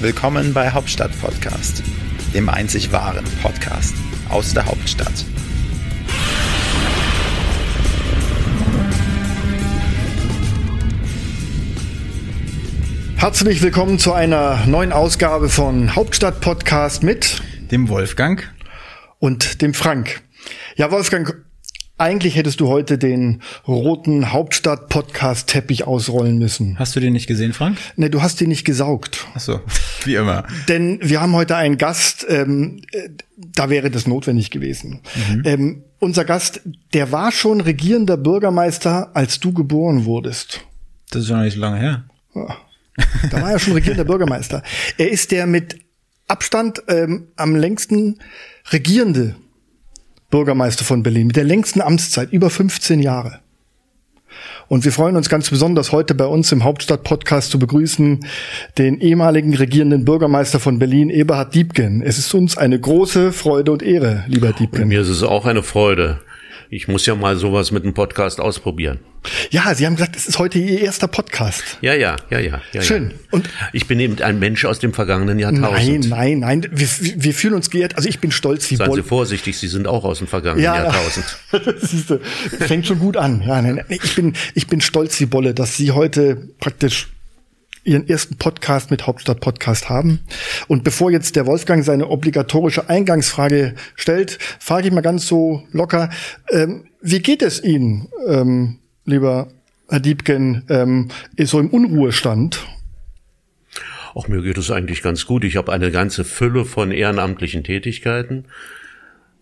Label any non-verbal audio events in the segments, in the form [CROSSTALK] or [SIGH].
Willkommen bei Hauptstadt Podcast, dem einzig wahren Podcast aus der Hauptstadt. Herzlich willkommen zu einer neuen Ausgabe von Hauptstadt Podcast mit dem Wolfgang und dem Frank. Ja, Wolfgang, eigentlich hättest du heute den roten Hauptstadt-Podcast-Teppich ausrollen müssen. Hast du den nicht gesehen, Frank? Ne, du hast den nicht gesaugt. Ach so, [LAUGHS] wie immer. Denn wir haben heute einen Gast, ähm, äh, da wäre das notwendig gewesen. Mhm. Ähm, unser Gast, der war schon regierender Bürgermeister, als du geboren wurdest. Das ist ja noch nicht so lange her. Ja. Da war er schon regierender Bürgermeister. Er ist der mit Abstand ähm, am längsten regierende Bürgermeister von Berlin mit der längsten Amtszeit, über 15 Jahre. Und wir freuen uns ganz besonders heute bei uns im Hauptstadt-Podcast zu begrüßen den ehemaligen regierenden Bürgermeister von Berlin, Eberhard Diebken. Es ist uns eine große Freude und Ehre, lieber Diebken. Und mir ist es auch eine Freude ich muss ja mal sowas mit einem Podcast ausprobieren. Ja, Sie haben gesagt, es ist heute Ihr erster Podcast. Ja, ja, ja, ja. ja Schön. Und ich bin eben ein Mensch aus dem vergangenen Jahrtausend. Nein, nein, nein. Wir, wir fühlen uns geehrt. Also ich bin stolz wie Seien Sie vorsichtig, Sie sind auch aus dem vergangenen ja, Jahrtausend. [LAUGHS] ist, fängt schon gut an. Ja, nein, nein. Ich bin, ich bin stolz wie Bolle, dass Sie heute praktisch ihren ersten Podcast mit Hauptstadt Podcast haben. Und bevor jetzt der Wolfgang seine obligatorische Eingangsfrage stellt, frage ich mal ganz so locker, ähm, wie geht es Ihnen, ähm, lieber Herr Diebken, ähm, so im Unruhestand? Auch mir geht es eigentlich ganz gut. Ich habe eine ganze Fülle von ehrenamtlichen Tätigkeiten.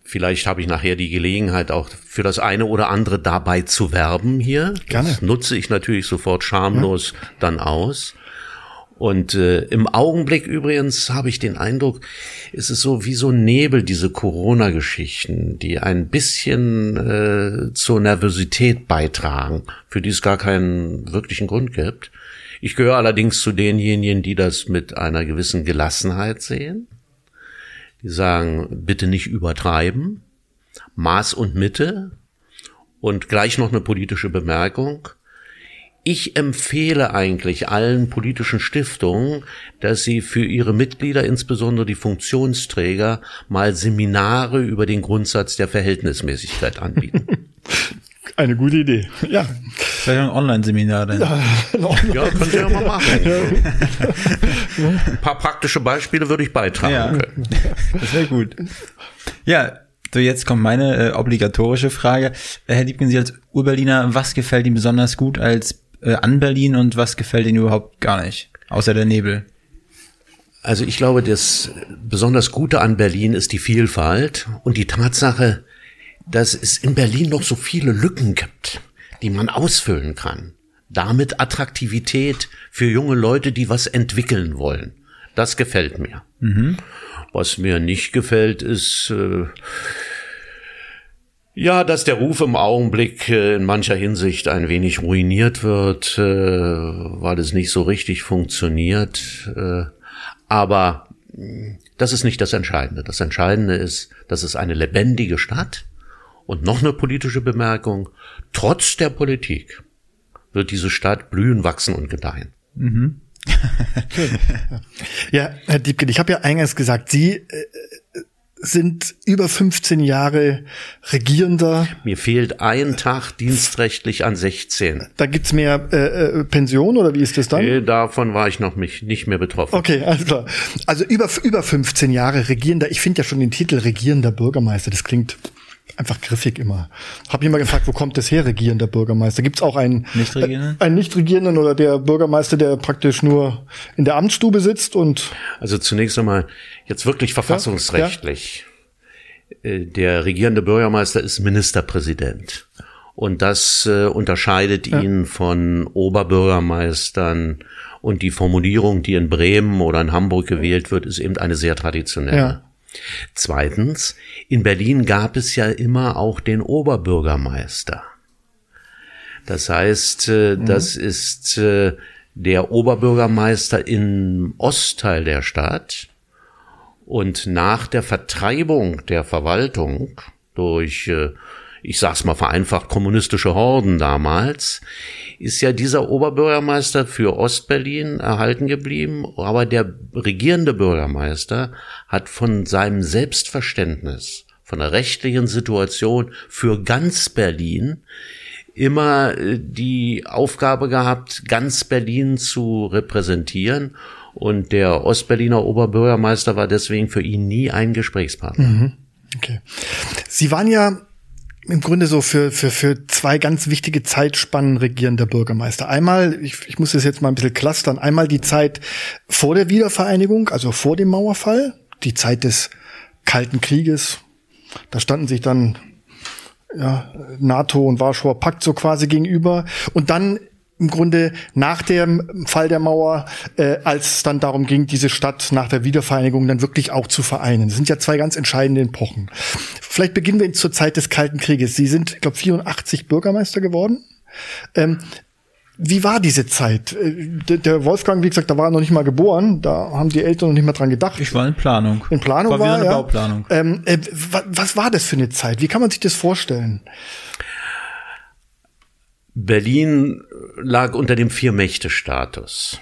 Vielleicht habe ich nachher die Gelegenheit, auch für das eine oder andere dabei zu werben hier. Gerne. Das nutze ich natürlich sofort schamlos ja. dann aus. Und äh, im Augenblick übrigens habe ich den Eindruck, ist es so wie so Nebel, diese Corona-Geschichten, die ein bisschen äh, zur Nervosität beitragen, für die es gar keinen wirklichen Grund gibt. Ich gehöre allerdings zu denjenigen, die das mit einer gewissen Gelassenheit sehen. Die sagen, bitte nicht übertreiben, Maß und Mitte und gleich noch eine politische Bemerkung ich empfehle eigentlich allen politischen Stiftungen, dass sie für ihre Mitglieder, insbesondere die Funktionsträger, mal Seminare über den Grundsatz der Verhältnismäßigkeit anbieten. [LAUGHS] Eine gute Idee, ja. Vielleicht ein Online-Seminar dann. Ja, [LAUGHS] Online ja könnt ihr ja mal machen. Ja. Ein paar praktische Beispiele würde ich beitragen ja, können. Das wäre gut. Ja, so, jetzt kommt meine äh, obligatorische Frage. Herr Liebken, Sie als Urberliner, was gefällt Ihnen besonders gut als äh, an Berlin und was gefällt Ihnen überhaupt gar nicht, außer der Nebel? Also ich glaube, das besonders Gute an Berlin ist die Vielfalt und die Tatsache, dass es in Berlin noch so viele Lücken gibt, die man ausfüllen kann. Damit Attraktivität für junge Leute, die was entwickeln wollen. Das gefällt mir. Mhm. Was mir nicht gefällt, ist äh, ja, dass der Ruf im Augenblick äh, in mancher Hinsicht ein wenig ruiniert wird, äh, weil es nicht so richtig funktioniert. Äh, aber mm, das ist nicht das Entscheidende. Das Entscheidende ist, dass es eine lebendige Stadt und noch eine politische Bemerkung. Trotz der Politik wird diese Stadt blühen, wachsen und gedeihen. Mhm. [LAUGHS] ja, Herr Diebken, ich habe ja eingangs gesagt, Sie sind über 15 Jahre Regierender. Mir fehlt ein Tag dienstrechtlich an 16. Da gibt's mehr äh, äh, Pension oder wie ist das dann? Nee, davon war ich noch mich nicht mehr betroffen. Okay, alles klar. Also über, über 15 Jahre Regierender. Ich finde ja schon den Titel Regierender Bürgermeister, das klingt einfach griffig immer. Hab ich mal gefragt, wo kommt das her, regierender Bürgermeister? Gibt's auch einen Nicht-Regierenden? Äh, einen Nicht-Regierenden oder der Bürgermeister, der praktisch nur in der Amtsstube sitzt und Also zunächst einmal jetzt wirklich verfassungsrechtlich. Ja, ja. Äh, der regierende Bürgermeister ist Ministerpräsident. Und das äh, unterscheidet ja. ihn von Oberbürgermeistern. Und die Formulierung, die in Bremen oder in Hamburg gewählt wird, ist eben eine sehr traditionelle. Zweitens, in Berlin gab es ja immer auch den Oberbürgermeister. Das heißt, äh, mhm. das ist äh, der Oberbürgermeister im Ostteil der Stadt. Und nach der Vertreibung der Verwaltung durch, äh, ich sag's mal vereinfacht, kommunistische Horden damals, ist ja dieser Oberbürgermeister für Ostberlin erhalten geblieben, aber der regierende Bürgermeister hat von seinem Selbstverständnis, von der rechtlichen Situation für ganz Berlin immer äh, die Aufgabe gehabt, ganz Berlin zu repräsentieren. Und der Ostberliner Oberbürgermeister war deswegen für ihn nie ein Gesprächspartner. Mhm. Okay. Sie waren ja im Grunde so für, für, für zwei ganz wichtige Zeitspannen regierender Bürgermeister. Einmal, ich, ich muss das jetzt mal ein bisschen clustern, einmal die Zeit vor der Wiedervereinigung, also vor dem Mauerfall, die Zeit des Kalten Krieges. Da standen sich dann ja, NATO und Warschauer Pakt so quasi gegenüber. Und dann im Grunde nach dem Fall der Mauer, äh, als es dann darum ging, diese Stadt nach der Wiedervereinigung dann wirklich auch zu vereinen. Das sind ja zwei ganz entscheidende Epochen. Vielleicht beginnen wir zur Zeit des Kalten Krieges. Sie sind, ich glaube, 84 Bürgermeister geworden. Ähm, wie war diese Zeit? Äh, der Wolfgang, wie gesagt, da war er noch nicht mal geboren. Da haben die Eltern noch nicht mal dran gedacht. Ich war in Planung. In Planung war, war eine ja. Bauplanung. Ähm, äh, was war das für eine Zeit? Wie kann man sich das vorstellen? Berlin lag unter dem Vier-Mächte-Status.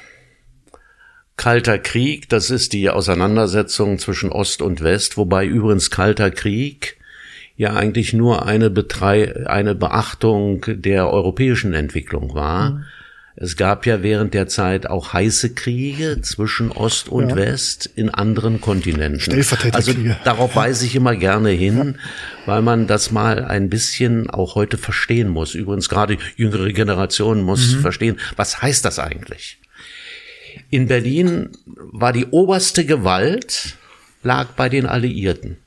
Kalter Krieg, das ist die Auseinandersetzung zwischen Ost und West, wobei übrigens Kalter Krieg ja eigentlich nur eine, Betrei eine Beachtung der europäischen Entwicklung war. Mhm. Es gab ja während der Zeit auch heiße Kriege zwischen Ost und ja. West in anderen Kontinenten. Also darauf weise ich immer gerne hin, ja. weil man das mal ein bisschen auch heute verstehen muss. Übrigens gerade jüngere Generationen muss mhm. verstehen, was heißt das eigentlich? In Berlin war die oberste Gewalt lag bei den Alliierten.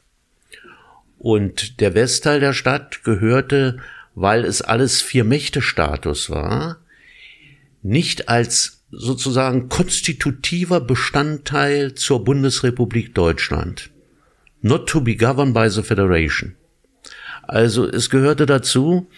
Und der Westteil der Stadt gehörte, weil es alles Vier-Mächte-Status war, nicht als sozusagen konstitutiver Bestandteil zur Bundesrepublik Deutschland. Not to be governed by the Federation. Also es gehörte dazu,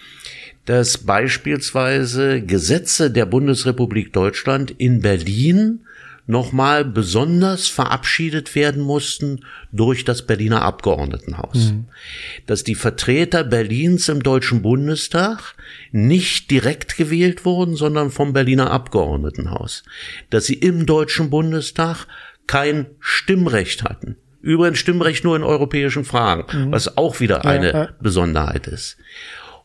dass beispielsweise Gesetze der Bundesrepublik Deutschland in Berlin nochmal besonders verabschiedet werden mussten durch das Berliner Abgeordnetenhaus. Mhm. Dass die Vertreter Berlins im Deutschen Bundestag nicht direkt gewählt wurden, sondern vom Berliner Abgeordnetenhaus. Dass sie im Deutschen Bundestag kein Stimmrecht hatten. Übrigens Stimmrecht nur in europäischen Fragen, mhm. was auch wieder eine ja. Besonderheit ist.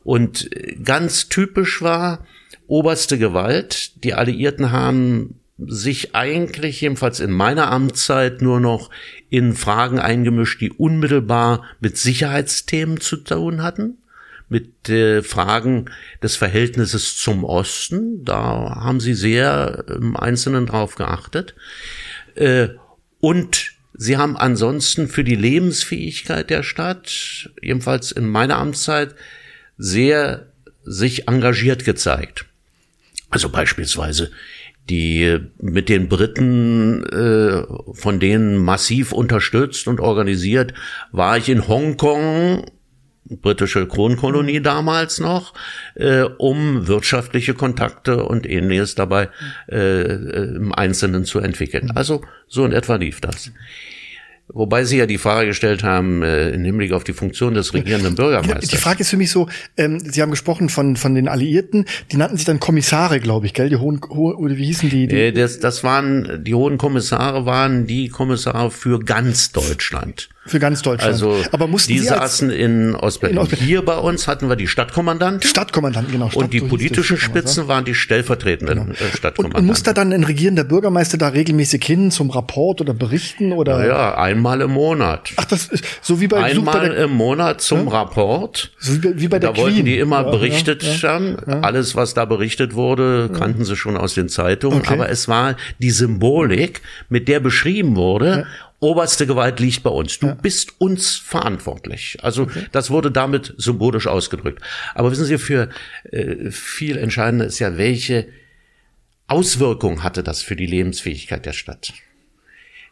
Und ganz typisch war oberste Gewalt. Die Alliierten haben sich eigentlich, jedenfalls in meiner Amtszeit, nur noch in Fragen eingemischt, die unmittelbar mit Sicherheitsthemen zu tun hatten, mit äh, Fragen des Verhältnisses zum Osten. Da haben sie sehr im Einzelnen drauf geachtet. Äh, und sie haben ansonsten für die Lebensfähigkeit der Stadt, jedenfalls in meiner Amtszeit, sehr sich engagiert gezeigt. Also beispielsweise die mit den Briten äh, von denen massiv unterstützt und organisiert, war ich in Hongkong, britische Kronkolonie damals noch, äh, um wirtschaftliche Kontakte und ähnliches dabei äh, äh im Einzelnen zu entwickeln. Also so in etwa lief das. Wobei Sie ja die Frage gestellt haben, äh, im Hinblick auf die Funktion des regierenden Bürgermeisters. Die Frage ist für mich so, ähm, Sie haben gesprochen von, von den Alliierten, die nannten sich dann Kommissare, glaube ich, gell? Die hohen, oder wie hießen die? die? Äh, das, das waren, die hohen Kommissare waren die Kommissare für ganz Deutschland. Für ganz Deutschland. Also aber mussten die saßen in Ostberlin. in Ostberlin. Hier bei uns hatten wir die Stadtkommandanten. Stadtkommandanten, genau. Stadt und die politischen Spitzen waren die stellvertretenden genau. Äh, Stadtkommandanten. Und, und muss da dann ein regierender Bürgermeister da regelmäßig hin zum Rapport oder berichten oder? Naja, einmal im Monat. Ach, das ist so wie bei einmal im Monat zum ja? Rapport. So wie bei, wie bei der Da Queen. wollten die immer ja, berichtet ja, haben. Alles, was da berichtet wurde, kannten sie schon aus den Zeitungen. Okay. Aber es war die Symbolik, mit der beschrieben wurde oberste Gewalt liegt bei uns. Du ja. bist uns verantwortlich. Also okay. das wurde damit symbolisch ausgedrückt. Aber wissen Sie, für äh, viel entscheidender ist ja, welche Auswirkung hatte das für die Lebensfähigkeit der Stadt?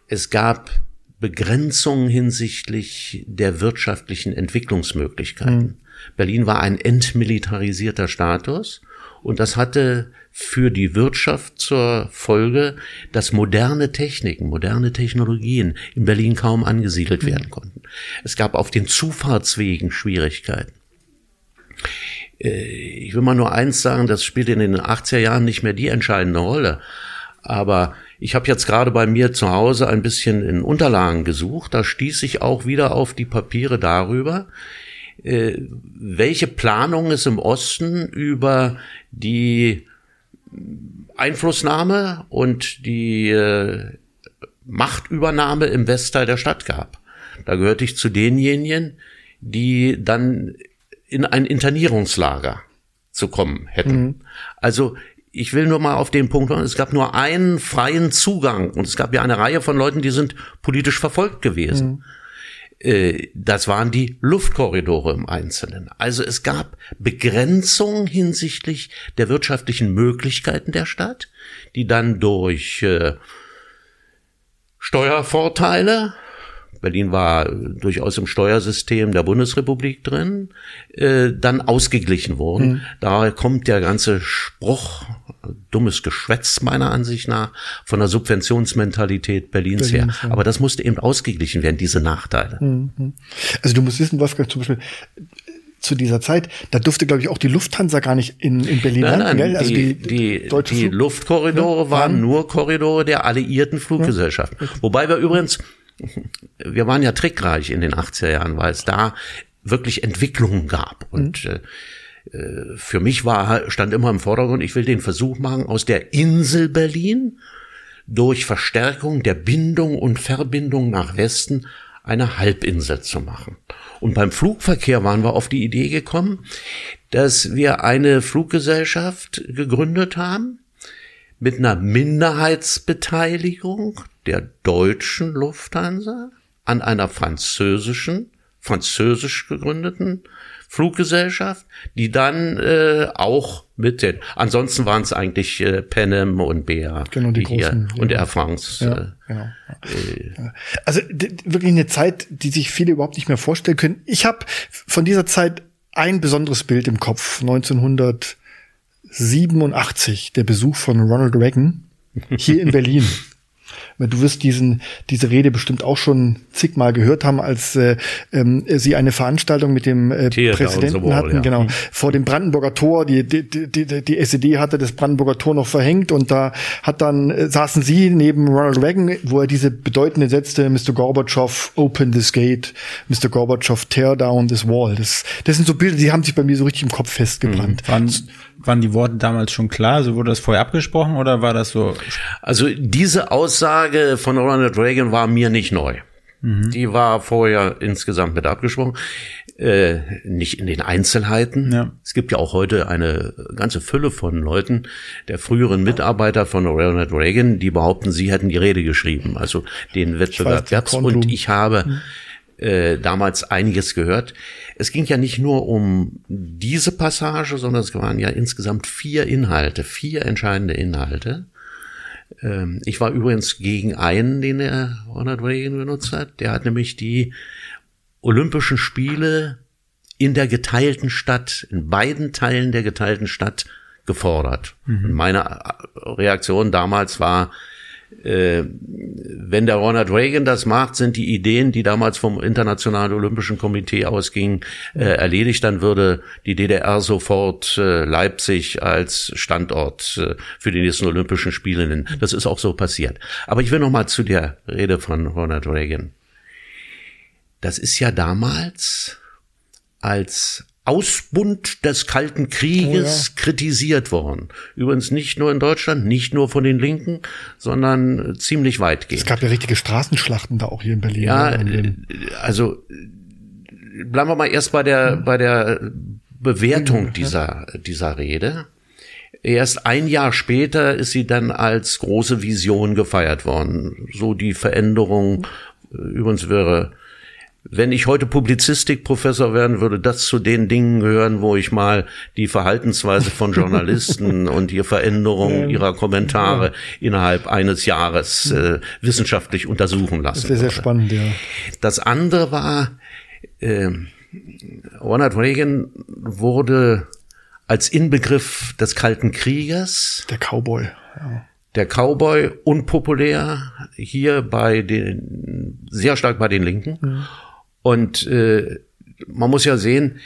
Es gab Begrenzungen hinsichtlich der wirtschaftlichen Entwicklungsmöglichkeiten. Mhm. Berlin war ein entmilitarisierter Status und das hatte für die Wirtschaft zur Folge, dass moderne Techniken, moderne Technologien in Berlin kaum angesiedelt mhm. werden konnten. Es gab auf den Zufahrtswegen Schwierigkeiten. ich will mal nur eins sagen, das spielt in den 80er Jahren nicht mehr die entscheidende Rolle. Aber ich habe jetzt gerade bei mir zu Hause ein bisschen in Unterlagen gesucht. Da stieß ich auch wieder auf die Papiere darüber, äh, welche Planung es im Osten über die Einflussnahme und die äh, Machtübernahme im Westteil der Stadt gab. Da gehörte ich zu denjenigen, die dann in ein Internierungslager zu kommen hätten. Mhm. Also ich will nur mal auf den Punkt kommen, es gab nur einen freien Zugang und es gab ja eine Reihe von Leuten, die sind politisch verfolgt gewesen. Mhm. Äh, das waren die Luftkorridore im Einzelnen. Also es gab Begrenzungen hinsichtlich der wirtschaftlichen Möglichkeiten der Stadt, die dann durch äh, Steuervorteile Berlin war durchaus im Steuersystem der Bundesrepublik drin, äh, dann ausgeglichen wurden. Mhm. Daher kommt der ganze Spruch, dummes Geschwätz meiner Ansicht nach, von der Subventionsmentalität Berlins, Berlins her. Ja. Aber das musste eben ausgeglichen werden, diese Nachteile. Mhm. Also du musst wissen, Wolfgang, zum Beispiel, zu dieser Zeit, da durfte, glaube ich, auch die Lufthansa gar nicht in, in Berlin nein, landen, nein, Also die, die, die, die Luftkorridore ja, waren nur Korridore der alliierten Fluggesellschaften. Ja. Wobei wir übrigens wir waren ja trickreich in den 80er Jahren, weil es da wirklich Entwicklungen gab. Und mhm. äh, für mich war, stand immer im Vordergrund, ich will den Versuch machen, aus der Insel Berlin durch Verstärkung der Bindung und Verbindung nach Westen eine Halbinsel zu machen. Und beim Flugverkehr waren wir auf die Idee gekommen, dass wir eine Fluggesellschaft gegründet haben mit einer Minderheitsbeteiligung der deutschen Lufthansa an einer französischen, französisch gegründeten Fluggesellschaft, die dann äh, auch mit den, ansonsten waren es eigentlich äh, Panem und BA genau, die, die großen, hier, und Air France. Ja, äh, genau. Äh, also wirklich eine Zeit, die sich viele überhaupt nicht mehr vorstellen können. Ich habe von dieser Zeit ein besonderes Bild im Kopf. 1987, der Besuch von Ronald Reagan hier in Berlin. [LAUGHS] Du wirst diesen, diese Rede bestimmt auch schon zigmal gehört haben, als äh, ähm, sie eine Veranstaltung mit dem äh, Präsidenten Wall, hatten, ja. genau, mhm. vor dem Brandenburger Tor. Die, die, die, die SED hatte das Brandenburger Tor noch verhängt und da hat dann äh, saßen sie neben Ronald Reagan, wo er diese bedeutende Sätze, Mr. Gorbatschow, open this gate, Mr. Gorbatschow, tear down this wall. Das, das sind so Bilder, die haben sich bei mir so richtig im Kopf festgebrannt. Mhm. Waren die Worte damals schon klar? Also wurde das vorher abgesprochen oder war das so? Also diese Aussage von Ronald Reagan war mir nicht neu. Mhm. Die war vorher insgesamt mit abgesprochen. Äh, nicht in den Einzelheiten. Ja. Es gibt ja auch heute eine ganze Fülle von Leuten, der früheren Mitarbeiter von Ronald Reagan, die behaupten, sie hätten die Rede geschrieben, also den Wettbewerb gab's. Und ich habe mhm. Äh, damals einiges gehört. Es ging ja nicht nur um diese Passage, sondern es waren ja insgesamt vier Inhalte, vier entscheidende Inhalte. Ähm, ich war übrigens gegen einen, den er Ronald Reagan benutzt hat. Der hat nämlich die Olympischen Spiele in der geteilten Stadt, in beiden Teilen der geteilten Stadt gefordert. Mhm. meine Reaktion damals war, wenn der Ronald Reagan das macht, sind die Ideen, die damals vom Internationalen Olympischen Komitee ausgingen, äh, erledigt, dann würde die DDR sofort äh, Leipzig als Standort äh, für die nächsten Olympischen Spiele nennen. Das ist auch so passiert. Aber ich will noch mal zu der Rede von Ronald Reagan. Das ist ja damals als Ausbund des Kalten Krieges oh ja. kritisiert worden. Übrigens nicht nur in Deutschland, nicht nur von den Linken, sondern ziemlich weitgehend. Es gab ja richtige Straßenschlachten da auch hier in Berlin. Ja, ne, also bleiben wir mal erst bei der, bei der Bewertung dieser, dieser Rede. Erst ein Jahr später ist sie dann als große Vision gefeiert worden. So die Veränderung, übrigens wäre wenn ich heute Publizistikprofessor werden würde, das zu den Dingen gehören, wo ich mal die Verhaltensweise von Journalisten [LAUGHS] und die Veränderung ihrer Kommentare innerhalb eines Jahres äh, wissenschaftlich untersuchen lassen. Das wäre sehr spannend, ja. Das andere war, äh, Ronald Reagan wurde als Inbegriff des Kalten Krieges. Der Cowboy. Ja. Der Cowboy unpopulär hier bei den sehr stark bei den Linken. Mhm. Und äh, man muss ja sehen,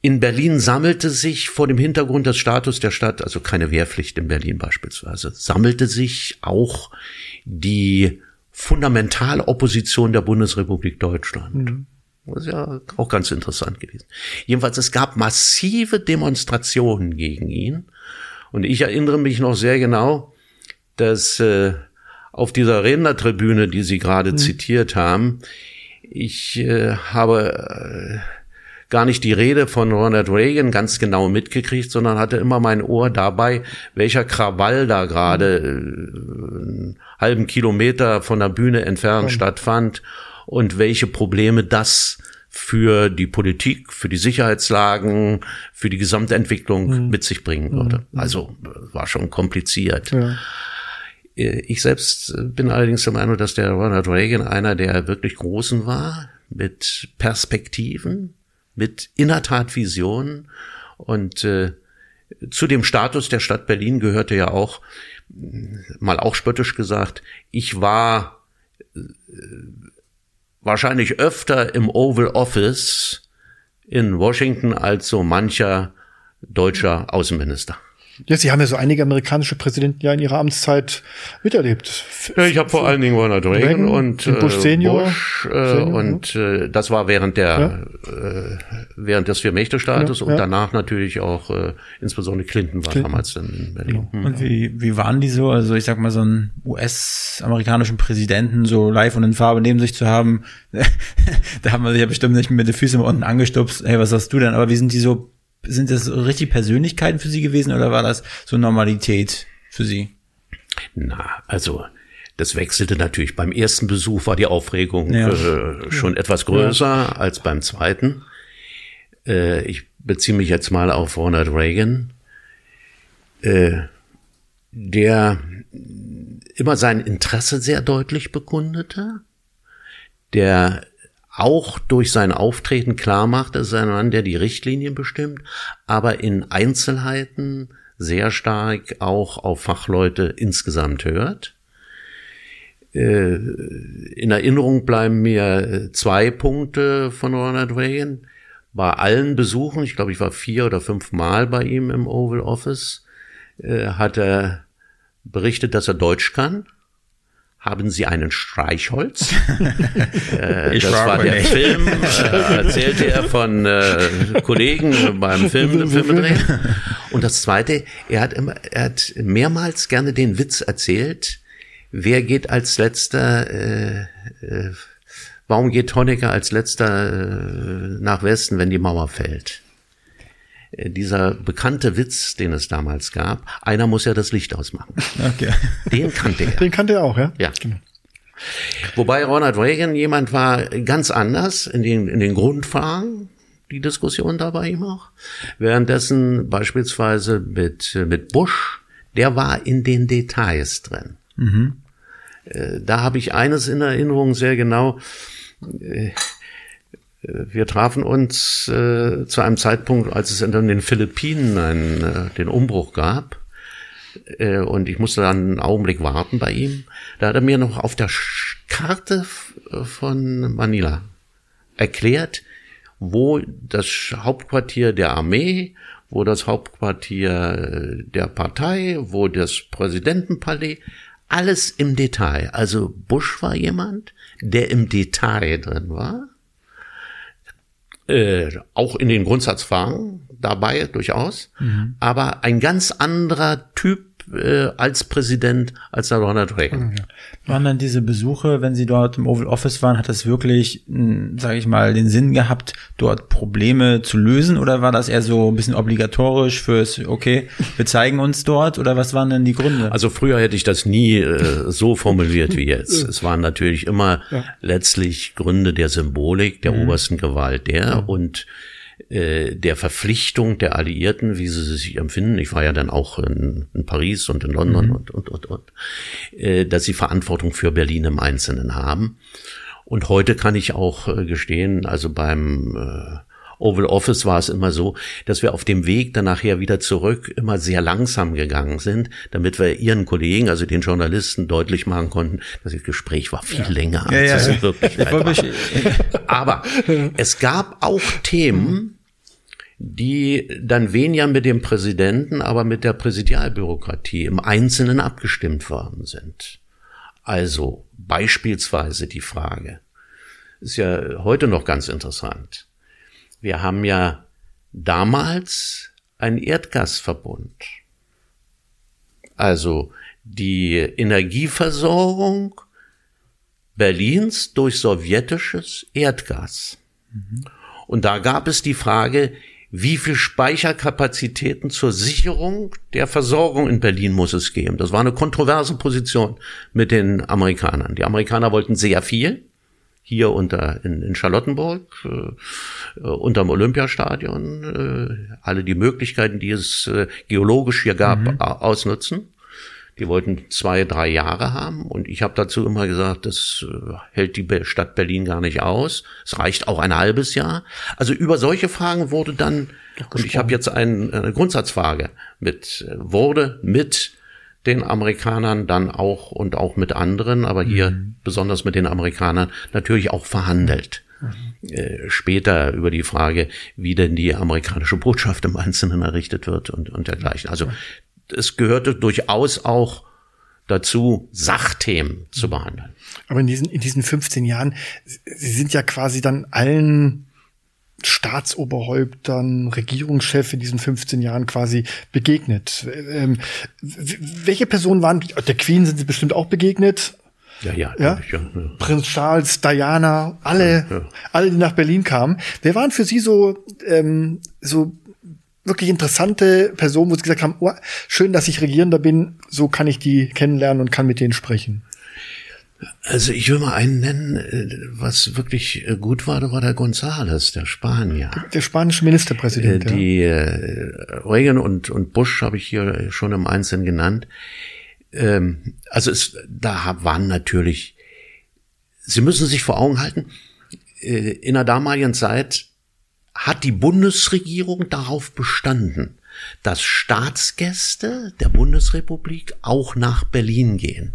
in Berlin sammelte sich vor dem Hintergrund des Status der Stadt, also keine Wehrpflicht in Berlin beispielsweise, sammelte sich auch die Fundamentalopposition der Bundesrepublik Deutschland. Mhm. Das ist ja auch ganz interessant gewesen. Jedenfalls, es gab massive Demonstrationen gegen ihn. Und ich erinnere mich noch sehr genau, dass äh, auf dieser Rednertribüne, die Sie gerade mhm. zitiert haben, ich äh, habe äh, gar nicht die Rede von Ronald Reagan ganz genau mitgekriegt, sondern hatte immer mein Ohr dabei, welcher Krawall da gerade äh, einen halben Kilometer von der Bühne entfernt ja. stattfand und welche Probleme das für die Politik, für die Sicherheitslagen, für die Gesamtentwicklung mhm. mit sich bringen würde. Mhm. Also war schon kompliziert. Ja. Äh, ich selbst bin allerdings der Meinung, dass der Ronald Reagan einer der wirklich Großen war, mit Perspektiven, mit in der Tat Visionen und äh, zu dem Status der Stadt Berlin gehörte ja auch, mal auch spöttisch gesagt, ich war äh, wahrscheinlich öfter im Oval Office in Washington als so mancher deutscher Außenminister. Ja, Sie haben ja so einige amerikanische Präsidenten ja in ihrer Amtszeit miterlebt. Ja, ich habe vor allen Dingen Ronald Reagan, Reagan und Bush äh, Senior, Bush, äh, Senior und äh, das war während der ja. äh, während des Vier-Mächte-Staates ja, und ja. danach natürlich auch äh, insbesondere Clinton war Clinton. damals in Berlin. Genau. Und wie wie waren die so? Also ich sag mal so einen US-amerikanischen Präsidenten so live und in Farbe neben sich zu haben, [LAUGHS] da haben wir sich ja bestimmt nicht mit den Füßen unten angestupst. Hey, was hast du denn? Aber wie sind die so sind das richtig Persönlichkeiten für Sie gewesen oder war das so Normalität für Sie? Na, also das wechselte natürlich. Beim ersten Besuch war die Aufregung ja. äh, schon ja. etwas größer ja. als beim zweiten. Äh, ich beziehe mich jetzt mal auf Ronald Reagan, äh, der immer sein Interesse sehr deutlich bekundete, der auch durch sein Auftreten klar macht, ist ein Mann, der die Richtlinien bestimmt, aber in Einzelheiten sehr stark auch auf Fachleute insgesamt hört. Äh, in Erinnerung bleiben mir zwei Punkte von Ronald Reagan. Bei allen Besuchen, ich glaube, ich war vier oder fünf Mal bei ihm im Oval Office, äh, hat er berichtet, dass er Deutsch kann haben Sie einen Streichholz? [LAUGHS] äh, das war der nicht. Film, [LAUGHS] äh, erzählte er von äh, Kollegen beim Film, Filmdrehen. Und das Zweite, er hat immer, er hat mehrmals gerne den Witz erzählt, wer geht als letzter, äh, äh, warum geht Honecker als letzter äh, nach Westen, wenn die Mauer fällt? Äh, dieser bekannte Witz, den es damals gab, einer muss ja das Licht ausmachen. Okay. Den kannte er. Den kannte er auch, ja? Ja. Genau. Wobei Ronald Reagan jemand war ganz anders in den, in den Grundfragen, die Diskussion da bei ihm auch. Währenddessen beispielsweise mit, mit Bush, der war in den Details drin. Mhm. Äh, da habe ich eines in Erinnerung sehr genau. Wir trafen uns äh, zu einem Zeitpunkt, als es in den Philippinen einen, äh, den Umbruch gab. Äh, und ich musste dann einen Augenblick warten bei ihm. Da hat er mir noch auf der Karte von Manila erklärt, wo das Hauptquartier der Armee, wo das Hauptquartier äh, der Partei, wo das Präsidentenpalais, alles im Detail. Also Bush war jemand, der im Detail drin war äh, auch in den Grundsatzfragen dabei durchaus, mhm. aber ein ganz anderer Typ äh, als Präsident als der Ronald Reagan. Ja. Waren dann diese Besuche, wenn Sie dort im Oval Office waren, hat das wirklich, hm, sage ich mal, den Sinn gehabt, dort Probleme zu lösen oder war das eher so ein bisschen obligatorisch fürs, okay, wir zeigen uns dort oder was waren denn die Gründe? Also früher hätte ich das nie äh, so formuliert wie jetzt. Es waren natürlich immer ja. letztlich Gründe der Symbolik, der mhm. obersten Gewalt der ja. und äh, der Verpflichtung der Alliierten, wie sie sich empfinden. Ich war ja dann auch in, in Paris und in London mhm. und, und, und, und, äh, dass sie Verantwortung für Berlin im Einzelnen haben. Und heute kann ich auch äh, gestehen, also beim äh, Oval Office war es immer so, dass wir auf dem Weg dann nachher wieder zurück immer sehr langsam gegangen sind, damit wir ihren Kollegen, also den Journalisten, deutlich machen konnten, dass das Gespräch war viel ja. länger, als ja, es wirklich war. [LAUGHS] Aber es gab auch Themen, die dann weniger mit dem Präsidenten, aber mit der Präsidialbürokratie im Einzelnen abgestimmt worden sind. Also beispielsweise die Frage, ist ja heute noch ganz interessant. Wir haben ja damals einen Erdgasverbund. Also die Energieversorgung Berlins durch sowjetisches Erdgas. Mhm. Und da gab es die Frage, wie viel Speicherkapazitäten zur Sicherung der Versorgung in Berlin muss es geben. Das war eine kontroverse Position mit den Amerikanern. Die Amerikaner wollten sehr viel hier unter in, in Charlottenburg äh, äh, unterm Olympiastadion äh, alle die Möglichkeiten, die es äh, geologisch hier gab, mhm. ausnutzen. Die wollten zwei, drei Jahre haben und ich habe dazu immer gesagt, das äh, hält die Stadt Berlin gar nicht aus. Es reicht auch ein halbes Jahr. Also über solche Fragen wurde dann, und ich habe jetzt ein, eine Grundsatzfrage mit, äh, wurde mit den Amerikanern dann auch und auch mit anderen, aber hier mhm. besonders mit den Amerikanern natürlich auch verhandelt. Mhm. Äh, später über die Frage, wie denn die amerikanische Botschaft im Einzelnen errichtet wird und, und dergleichen. Also es gehörte durchaus auch dazu, Sachthemen zu behandeln. Aber in diesen, in diesen 15 Jahren, Sie sind ja quasi dann allen Staatsoberhäuptern, Regierungschef in diesen 15 Jahren quasi begegnet. Ähm, welche Personen waren, der Queen sind sie bestimmt auch begegnet. Ja, ja, ja? ja, ja. Prinz Charles, Diana, alle, ja, alle, die nach Berlin kamen. Wer waren für Sie so, ähm, so wirklich interessante Personen, wo Sie gesagt haben, oh, schön, dass ich Regierender bin, so kann ich die kennenlernen und kann mit denen sprechen? Also ich will mal einen nennen, äh, was wirklich äh, gut war, da war der González, der Spanier. Der spanische Ministerpräsident. Äh, die ja. Reagan und, und Bush habe ich hier schon im Einzelnen genannt. Ähm, also es, da waren natürlich, Sie müssen sich vor Augen halten, in der damaligen Zeit hat die Bundesregierung darauf bestanden, dass Staatsgäste der Bundesrepublik auch nach Berlin gehen.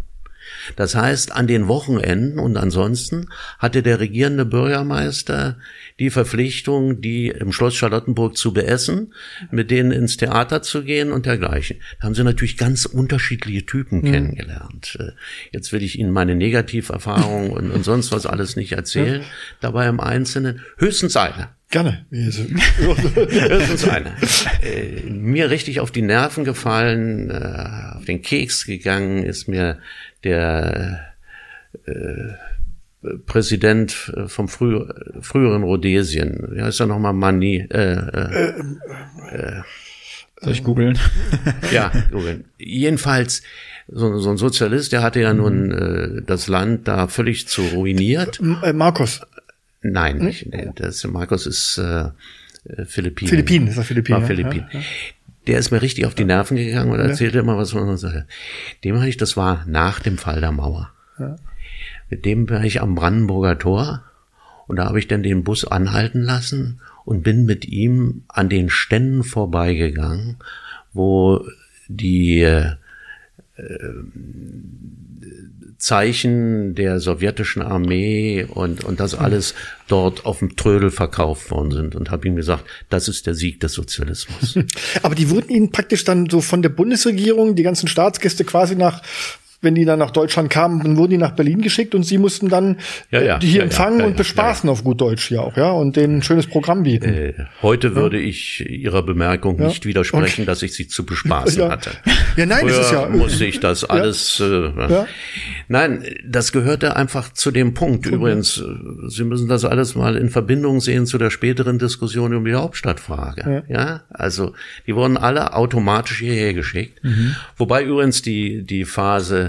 Das heißt, an den Wochenenden und ansonsten hatte der regierende Bürgermeister die Verpflichtung, die im Schloss Charlottenburg zu beessen, mit denen ins Theater zu gehen und dergleichen. Da haben sie natürlich ganz unterschiedliche Typen mhm. kennengelernt. Äh, jetzt will ich Ihnen meine Negativerfahrungen und, und sonst was alles nicht erzählen. Ja. Dabei im Einzelnen höchstens eine. Gerne. [LAUGHS] Höchstens eine. Äh, mir richtig auf die Nerven gefallen, äh, auf den Keks gegangen ist mir der äh, Präsident äh, vom früh, früheren Rhodesien, wie heißt er nochmal, Mani? Äh, äh, äh, Soll ich googeln? [LAUGHS] ja, googeln. Jedenfalls, so, so, ein Sozialist, der hatte ja nun äh, das Land da völlig zu ruiniert. Äh, Markus. Nein, nicht, nee, das, Markus ist äh, Philippinen. Philippinen, ist er Philippinen. War Philippinen. Ja, ja der ist mir richtig auf die Nerven gegangen und erzählte immer was von uns. Dem habe ich, das war nach dem Fall der Mauer. Mit dem war ich am Brandenburger Tor und da habe ich dann den Bus anhalten lassen und bin mit ihm an den Ständen vorbeigegangen, wo die äh, Zeichen der sowjetischen Armee und, und das alles dort auf dem Trödel verkauft worden sind und habe ihm gesagt, das ist der Sieg des Sozialismus. [LAUGHS] Aber die wurden ihnen praktisch dann so von der Bundesregierung, die ganzen Staatsgäste quasi nach wenn die dann nach Deutschland kamen, dann wurden die nach Berlin geschickt und sie mussten dann ja, ja, die hier ja, empfangen und bespaßen auf gut Deutsch hier auch, ja, und denen ein schönes Programm bieten. Äh, heute würde ich Ihrer Bemerkung nicht widersprechen, okay. dass ich sie zu bespaßen hatte. Ja, nein, Früher das ist ja. musste ich das [LAUGHS] alles. Äh, Nein, das gehörte einfach zu dem Punkt. Okay. Übrigens, äh, Sie müssen das alles mal in Verbindung sehen zu der späteren Diskussion um die Hauptstadtfrage. Ja, also die wurden alle automatisch hierher geschickt. Mhm. Wobei übrigens die die Phase äh,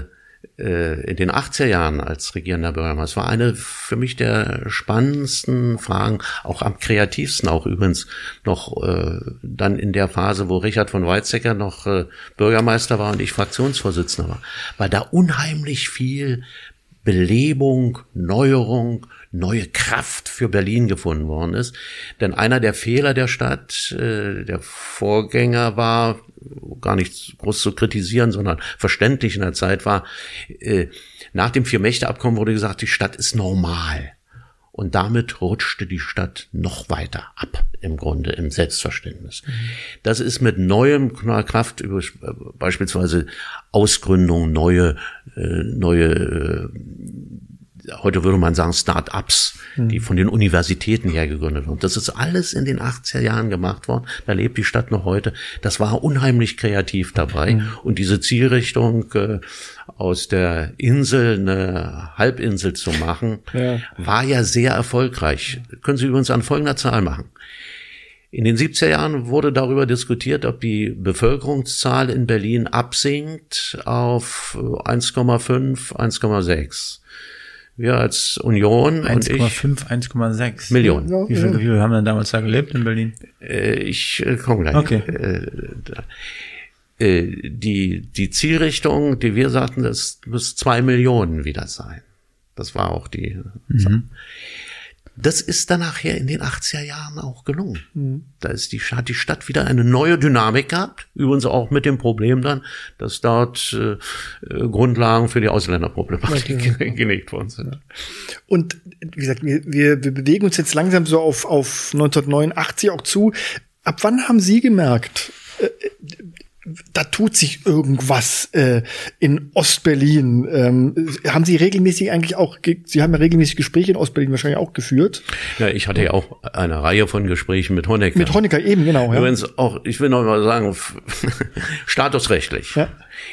in den 80er Jahren als regierender Bürgermeister. War eine für mich der spannendsten Fragen, auch am kreativsten, auch übrigens noch äh, dann in der Phase, wo Richard von Weizsäcker noch äh, Bürgermeister war und ich Fraktionsvorsitzender war, weil da unheimlich viel Belebung, Neuerung, neue Kraft für Berlin gefunden worden ist. Denn einer der Fehler der Stadt, äh, der Vorgänger war, gar nicht groß zu kritisieren, sondern verständlich in der Zeit war, äh, nach dem Vier-Mächte-Abkommen wurde gesagt, die Stadt ist normal. Und damit rutschte die Stadt noch weiter ab, im Grunde, im Selbstverständnis. Mhm. Das ist mit neuem Kraft, über, beispielsweise Ausgründung, neue, äh, neue, äh, heute würde man sagen Start-ups, mhm. die von den Universitäten her gegründet wurden. Das ist alles in den 80er Jahren gemacht worden. Da lebt die Stadt noch heute. Das war unheimlich kreativ dabei. Mhm. Und diese Zielrichtung, äh, aus der Insel eine Halbinsel zu machen, ja. war ja sehr erfolgreich. Können Sie übrigens an folgender Zahl machen. In den 70er Jahren wurde darüber diskutiert, ob die Bevölkerungszahl in Berlin absinkt auf 1,5, 1,6. Wir als Union 1,5, 1,6 Millionen. Ja, wie, viel, wie viel haben wir damals da gelebt in Berlin? Äh, ich äh, komme gleich. Okay. Äh, äh, die, die Zielrichtung, die wir sagten, das muss zwei Millionen wieder sein. Das war auch die. Mhm. Das ist dann nachher in den 80er Jahren auch gelungen. Mhm. Da ist die, hat die Stadt wieder eine neue Dynamik gehabt. Übrigens auch mit dem Problem dann, dass dort äh, äh Grundlagen für die Ausländerproblematik ja, [LAUGHS] gelegt worden sind. Und wie gesagt, wir, wir, wir bewegen uns jetzt langsam so auf, auf 1989 auch zu. Ab wann haben Sie gemerkt, äh, da tut sich irgendwas äh, in Ostberlin. Ähm, haben Sie regelmäßig eigentlich auch, Sie haben ja regelmäßig Gespräche in Ostberlin wahrscheinlich auch geführt. Ja, ich hatte ja auch eine Reihe von Gesprächen mit Honecker. Mit Honecker eben, genau. Ja. Übrigens auch, ich will noch mal sagen, [LAUGHS] statusrechtlich. Ja.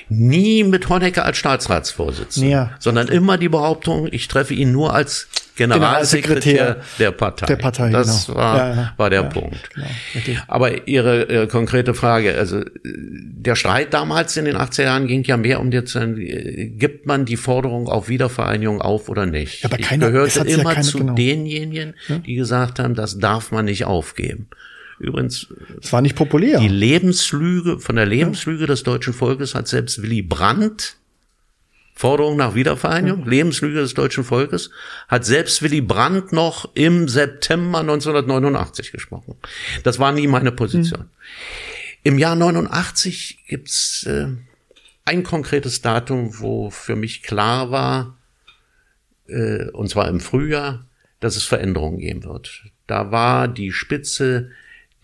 Nie mit Honecker als Staatsratsvorsitzender, ja. sondern immer die Behauptung, ich treffe ihn nur als Generalsekretär, der Partei. Der Partei, das genau. war, ja, ja, war der ja, Punkt. Genau, Aber Ihre äh, konkrete Frage, also der Streit damals in den 80er Jahren ging ja mehr um die, äh, gibt man die Forderung auf Wiedervereinigung auf oder nicht? aber ich keiner, gehörte immer keine, zu genau. denjenigen, die gesagt haben, das darf man nicht aufgeben. Übrigens, es war nicht populär. Die Lebenslüge, von der Lebenslüge des deutschen Volkes hat selbst Willy Brandt Forderung nach Wiedervereinigung, mhm. Lebenslüge des deutschen Volkes, hat selbst Willy Brandt noch im September 1989 gesprochen. Das war nie meine Position. Mhm. Im Jahr 89 gibt's äh, ein konkretes Datum, wo für mich klar war, äh, und zwar im Frühjahr, dass es Veränderungen geben wird. Da war die Spitze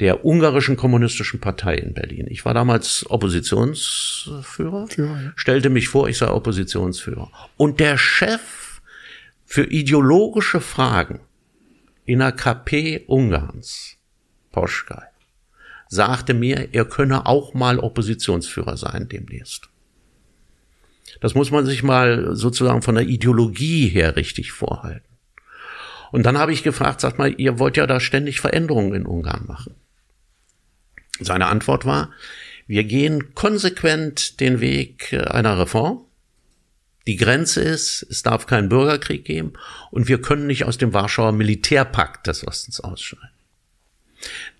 der ungarischen kommunistischen Partei in Berlin. Ich war damals Oppositionsführer, ja, stellte mich vor, ich sei Oppositionsführer. Und der Chef für ideologische Fragen in der KP Ungarns, Poschkai, sagte mir, er könne auch mal Oppositionsführer sein demnächst. Das muss man sich mal sozusagen von der Ideologie her richtig vorhalten. Und dann habe ich gefragt, sagt mal, ihr wollt ja da ständig Veränderungen in Ungarn machen. Seine Antwort war, wir gehen konsequent den Weg äh, einer Reform. Die Grenze ist, es darf keinen Bürgerkrieg geben und wir können nicht aus dem Warschauer Militärpakt des Ostens ausscheiden.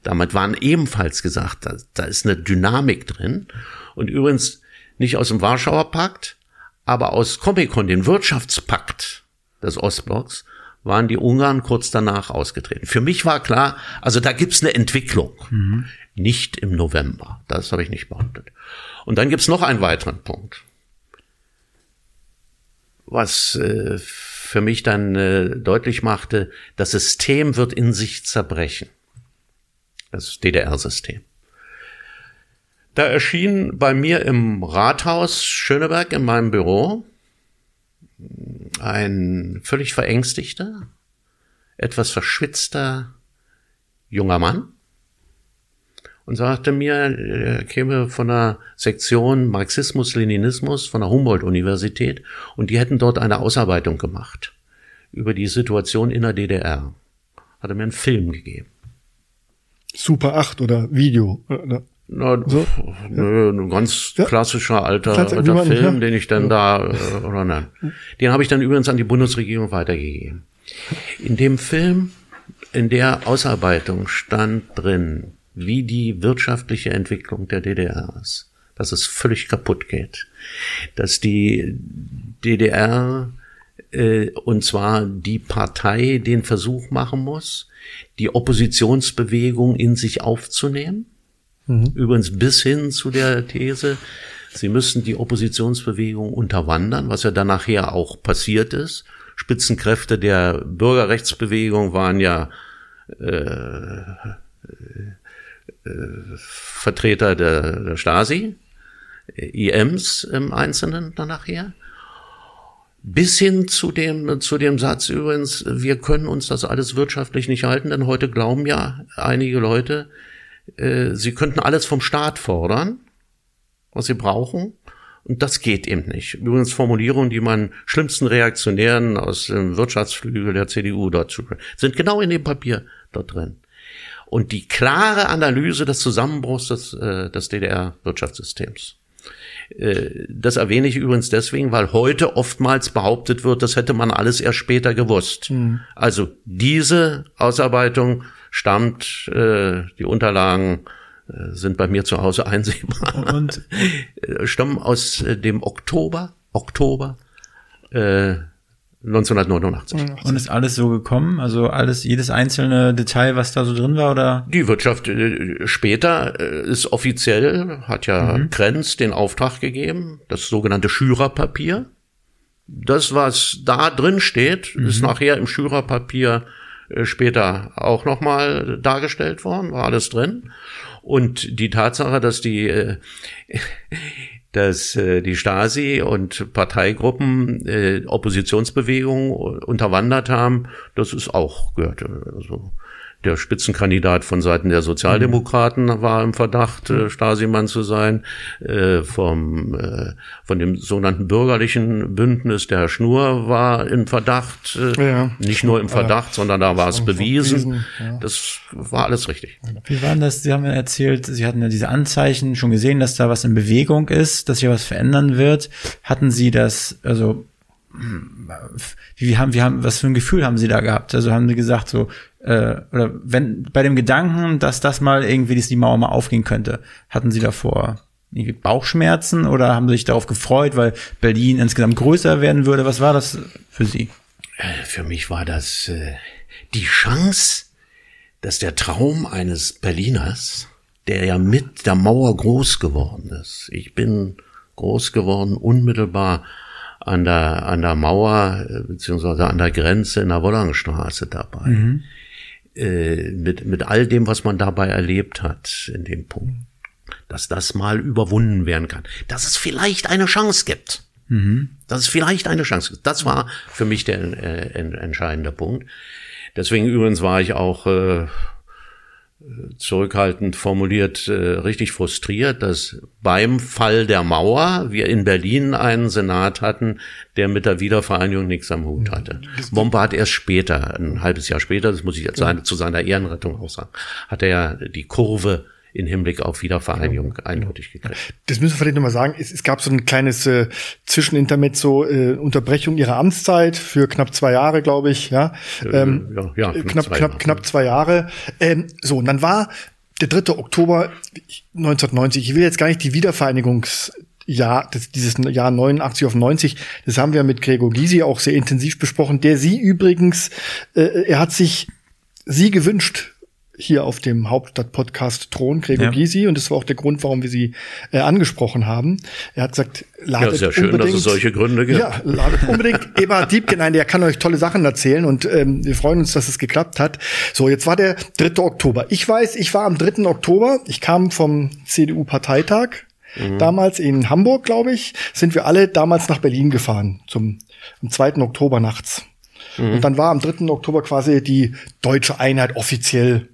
Damit waren ebenfalls gesagt, da, da ist eine Dynamik drin und übrigens nicht aus dem Warschauer Pakt, aber aus Comecon, den Wirtschaftspakt des Ostblocks, waren die Ungarn kurz danach ausgetreten. Für mich war klar, also da gibt's eine Entwicklung. Mhm. Nicht im November. Das habe ich nicht behauptet. Und dann gibt's noch einen weiteren Punkt, was äh, für mich dann äh, deutlich machte, das System wird in sich zerbrechen. Das DDR-System. Da erschien bei mir im Rathaus Schöneberg in meinem Büro ein völlig verängstigter, etwas verschwitzter junger Mann und sagte mir, er käme von der Sektion Marxismus-Leninismus von der Humboldt-Universität und die hätten dort eine Ausarbeitung gemacht über die Situation in der DDR. Hat er mir einen Film gegeben. Super 8 oder Video? Oder? Na, so? nö, ein ganz ja. klassischer alter, alter Film, ja. den ich dann da, äh, oder nein. Den habe ich dann übrigens an die Bundesregierung weitergegeben. In dem Film, in der Ausarbeitung stand drin, wie die wirtschaftliche Entwicklung der DDR ist. Dass es völlig kaputt geht. Dass die DDR, äh, und zwar die Partei, den Versuch machen muss, die Oppositionsbewegung in sich aufzunehmen Mhm. Übrigens bis hin zu der These, sie müssen die Oppositionsbewegung unterwandern, was ja dann nachher auch passiert ist. Spitzenkräfte der Bürgerrechtsbewegung waren ja äh, äh, Vertreter der, der Stasi, IMs im Einzelnen dann nachher. Bis hin zu dem, zu dem Satz übrigens, wir können uns das alles wirtschaftlich nicht halten, denn heute glauben ja einige Leute, äh, sie könnten alles vom Staat fordern, was sie brauchen. Und das geht eben nicht. Übrigens Formulierungen, die man schlimmsten Reaktionären aus dem Wirtschaftsflügel der CDU dort sind genau in dem Papier dort drin. Und die klare Analyse des Zusammenbruchs des, äh, des DDR-Wirtschaftssystems. Äh, das erwähne ich übrigens deswegen, weil heute oftmals behauptet wird, das hätte man alles erst später gewusst. Mhm. Also diese Ausarbeitung stammt, äh, die Unterlagen äh, sind bei mir zu Hause einsehbar. Und [LAUGHS] äh, stammen aus äh, dem Oktober, Oktober äh, 1989. Und ist alles so gekommen? Also alles, jedes einzelne Detail, was da so drin war, oder? Die Wirtschaft äh, später äh, ist offiziell, hat ja mhm. Krenz den Auftrag gegeben, das sogenannte Schürerpapier. Das, was da drin steht, mhm. ist nachher im Schürerpapier äh, später auch nochmal dargestellt worden, war alles drin. Und die Tatsache, dass die äh, [LAUGHS] dass äh, die Stasi und Parteigruppen äh, Oppositionsbewegungen unterwandert haben, das ist auch gehört. Also der Spitzenkandidat von Seiten der Sozialdemokraten mhm. war im Verdacht, äh, Stasimann zu sein. Äh, vom, äh, von dem sogenannten bürgerlichen Bündnis, der Herr Schnur, war im Verdacht. Äh, ja. Nicht nur im Verdacht, ja. sondern da war es bewiesen. Ja. Das war alles richtig. Wie waren das? Sie haben ja erzählt, Sie hatten ja diese Anzeichen schon gesehen, dass da was in Bewegung ist, dass sich was verändern wird. Hatten Sie das, also wie haben, wie haben, was für ein Gefühl haben Sie da gehabt? Also haben Sie gesagt, so, äh, oder wenn bei dem Gedanken, dass das mal irgendwie die Mauer mal aufgehen könnte, hatten Sie davor Bauchschmerzen oder haben Sie sich darauf gefreut, weil Berlin insgesamt größer werden würde? Was war das für Sie? Äh, für mich war das äh, die Chance, dass der Traum eines Berliners, der ja mit der Mauer groß geworden ist. Ich bin groß geworden unmittelbar an der, an der Mauer, äh, beziehungsweise an der Grenze in der Wollangstraße dabei. Mhm. Äh, mit, mit all dem, was man dabei erlebt hat in dem Punkt. Dass das mal überwunden werden kann. Dass es vielleicht eine Chance gibt. Mhm. Dass es vielleicht eine Chance gibt. Das war für mich der äh, entscheidende Punkt. Deswegen übrigens war ich auch äh, zurückhaltend formuliert, äh, richtig frustriert, dass beim Fall der Mauer wir in Berlin einen Senat hatten, der mit der Wiedervereinigung nichts am Hut hatte. Bombe hat erst später, ein halbes Jahr später, das muss ich jetzt ja. zu seiner Ehrenrettung auch sagen, hat er die Kurve in Hinblick auf Wiedervereinigung ja, eindeutig gekriegt. Das müssen wir vielleicht nochmal sagen. Es, es, gab so ein kleines äh, Zwischenintermezzo, äh, Unterbrechung ihrer Amtszeit für knapp zwei Jahre, glaube ich. Ja, äh, ähm, ja, ja knapp, knapp, zwei knapp, knapp zwei Jahre. Ähm, so, und dann war der 3. Oktober 1990. Ich will jetzt gar nicht die Wiedervereinigungs Jahr, das, dieses Jahr 89 auf 90, das haben wir mit Gregor Gysi auch sehr intensiv besprochen, der sie übrigens, äh, er hat sich sie gewünscht hier auf dem Hauptstadt-Podcast Thron, Gregor ja. Gysi, und das war auch der Grund, warum wir sie äh, angesprochen haben. Er hat gesagt, ladet ja, sehr schön, unbedingt, dass es solche Gründe gibt. Ja, ladet unbedingt Eberhard Diebken ein, der kann euch tolle Sachen erzählen und ähm, wir freuen uns, dass es geklappt hat. So, jetzt war der 3. Oktober. Ich weiß, ich war am 3. Oktober, ich kam vom CDU-Parteitag, mhm. damals in Hamburg, glaube ich, sind wir alle damals nach Berlin gefahren, zum am 2. Oktober nachts. Mhm. Und dann war am 3. Oktober quasi die deutsche Einheit offiziell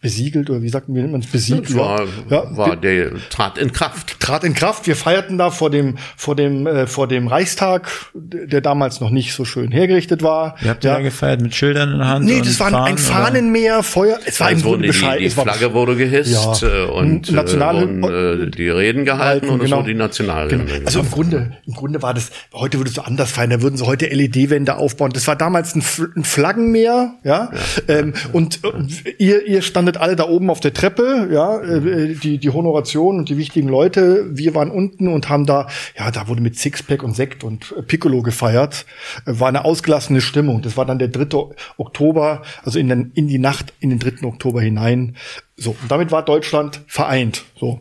besiegelt oder wie sagt man, man es besiegelt? War, ja, war der trat in Kraft. Trat in Kraft. Wir feierten da vor dem vor dem äh, vor dem Reichstag, der damals noch nicht so schön hergerichtet war. Ihr habt ja, ja gefeiert mit Schildern in der Hand. Nee, das war Fahnen, ein Fahnenmeer, Feuer. Es war im Grunde Bescheid. Die, die Flagge wurde gehisst ja. Äh, und, National und äh, die Reden gehalten und genau. es wurde die Nationalhymne. Genau. Also im Grunde im Grunde war das heute würde es so anders feiern. Da würden sie heute LED-Wände aufbauen. Das war damals ein, ein Flaggenmeer, ja. ja. Ähm, und äh, ihr ihr stand standet alle da oben auf der Treppe, ja, äh, die, die Honoration und die wichtigen Leute. Wir waren unten und haben da, ja, da wurde mit Sixpack und Sekt und Piccolo gefeiert. War eine ausgelassene Stimmung. Das war dann der 3. Oktober, also in, den, in die Nacht in den 3. Oktober hinein. So, und damit war Deutschland vereint. So.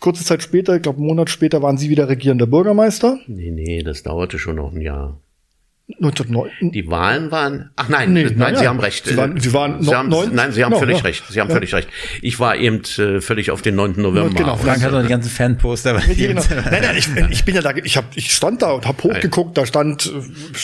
Kurze Zeit später, ich glaube einen Monat später, waren Sie wieder regierender Bürgermeister. Nee, nee, das dauerte schon noch ein Jahr. 1909. Die Wahlen waren, ach nein, nee, nein, nein, Sie haben recht. Sie waren, Sie waren Sie haben, nein, Sie haben no, völlig no. recht. Sie haben ja. völlig recht. Ich war eben äh, völlig auf den 9. November. Genau. Frank hat doch die ganzen Fanposter. genau. Nein, nein, ich, ich bin ja da, ich hab, ich stand da und habe hochgeguckt, da stand,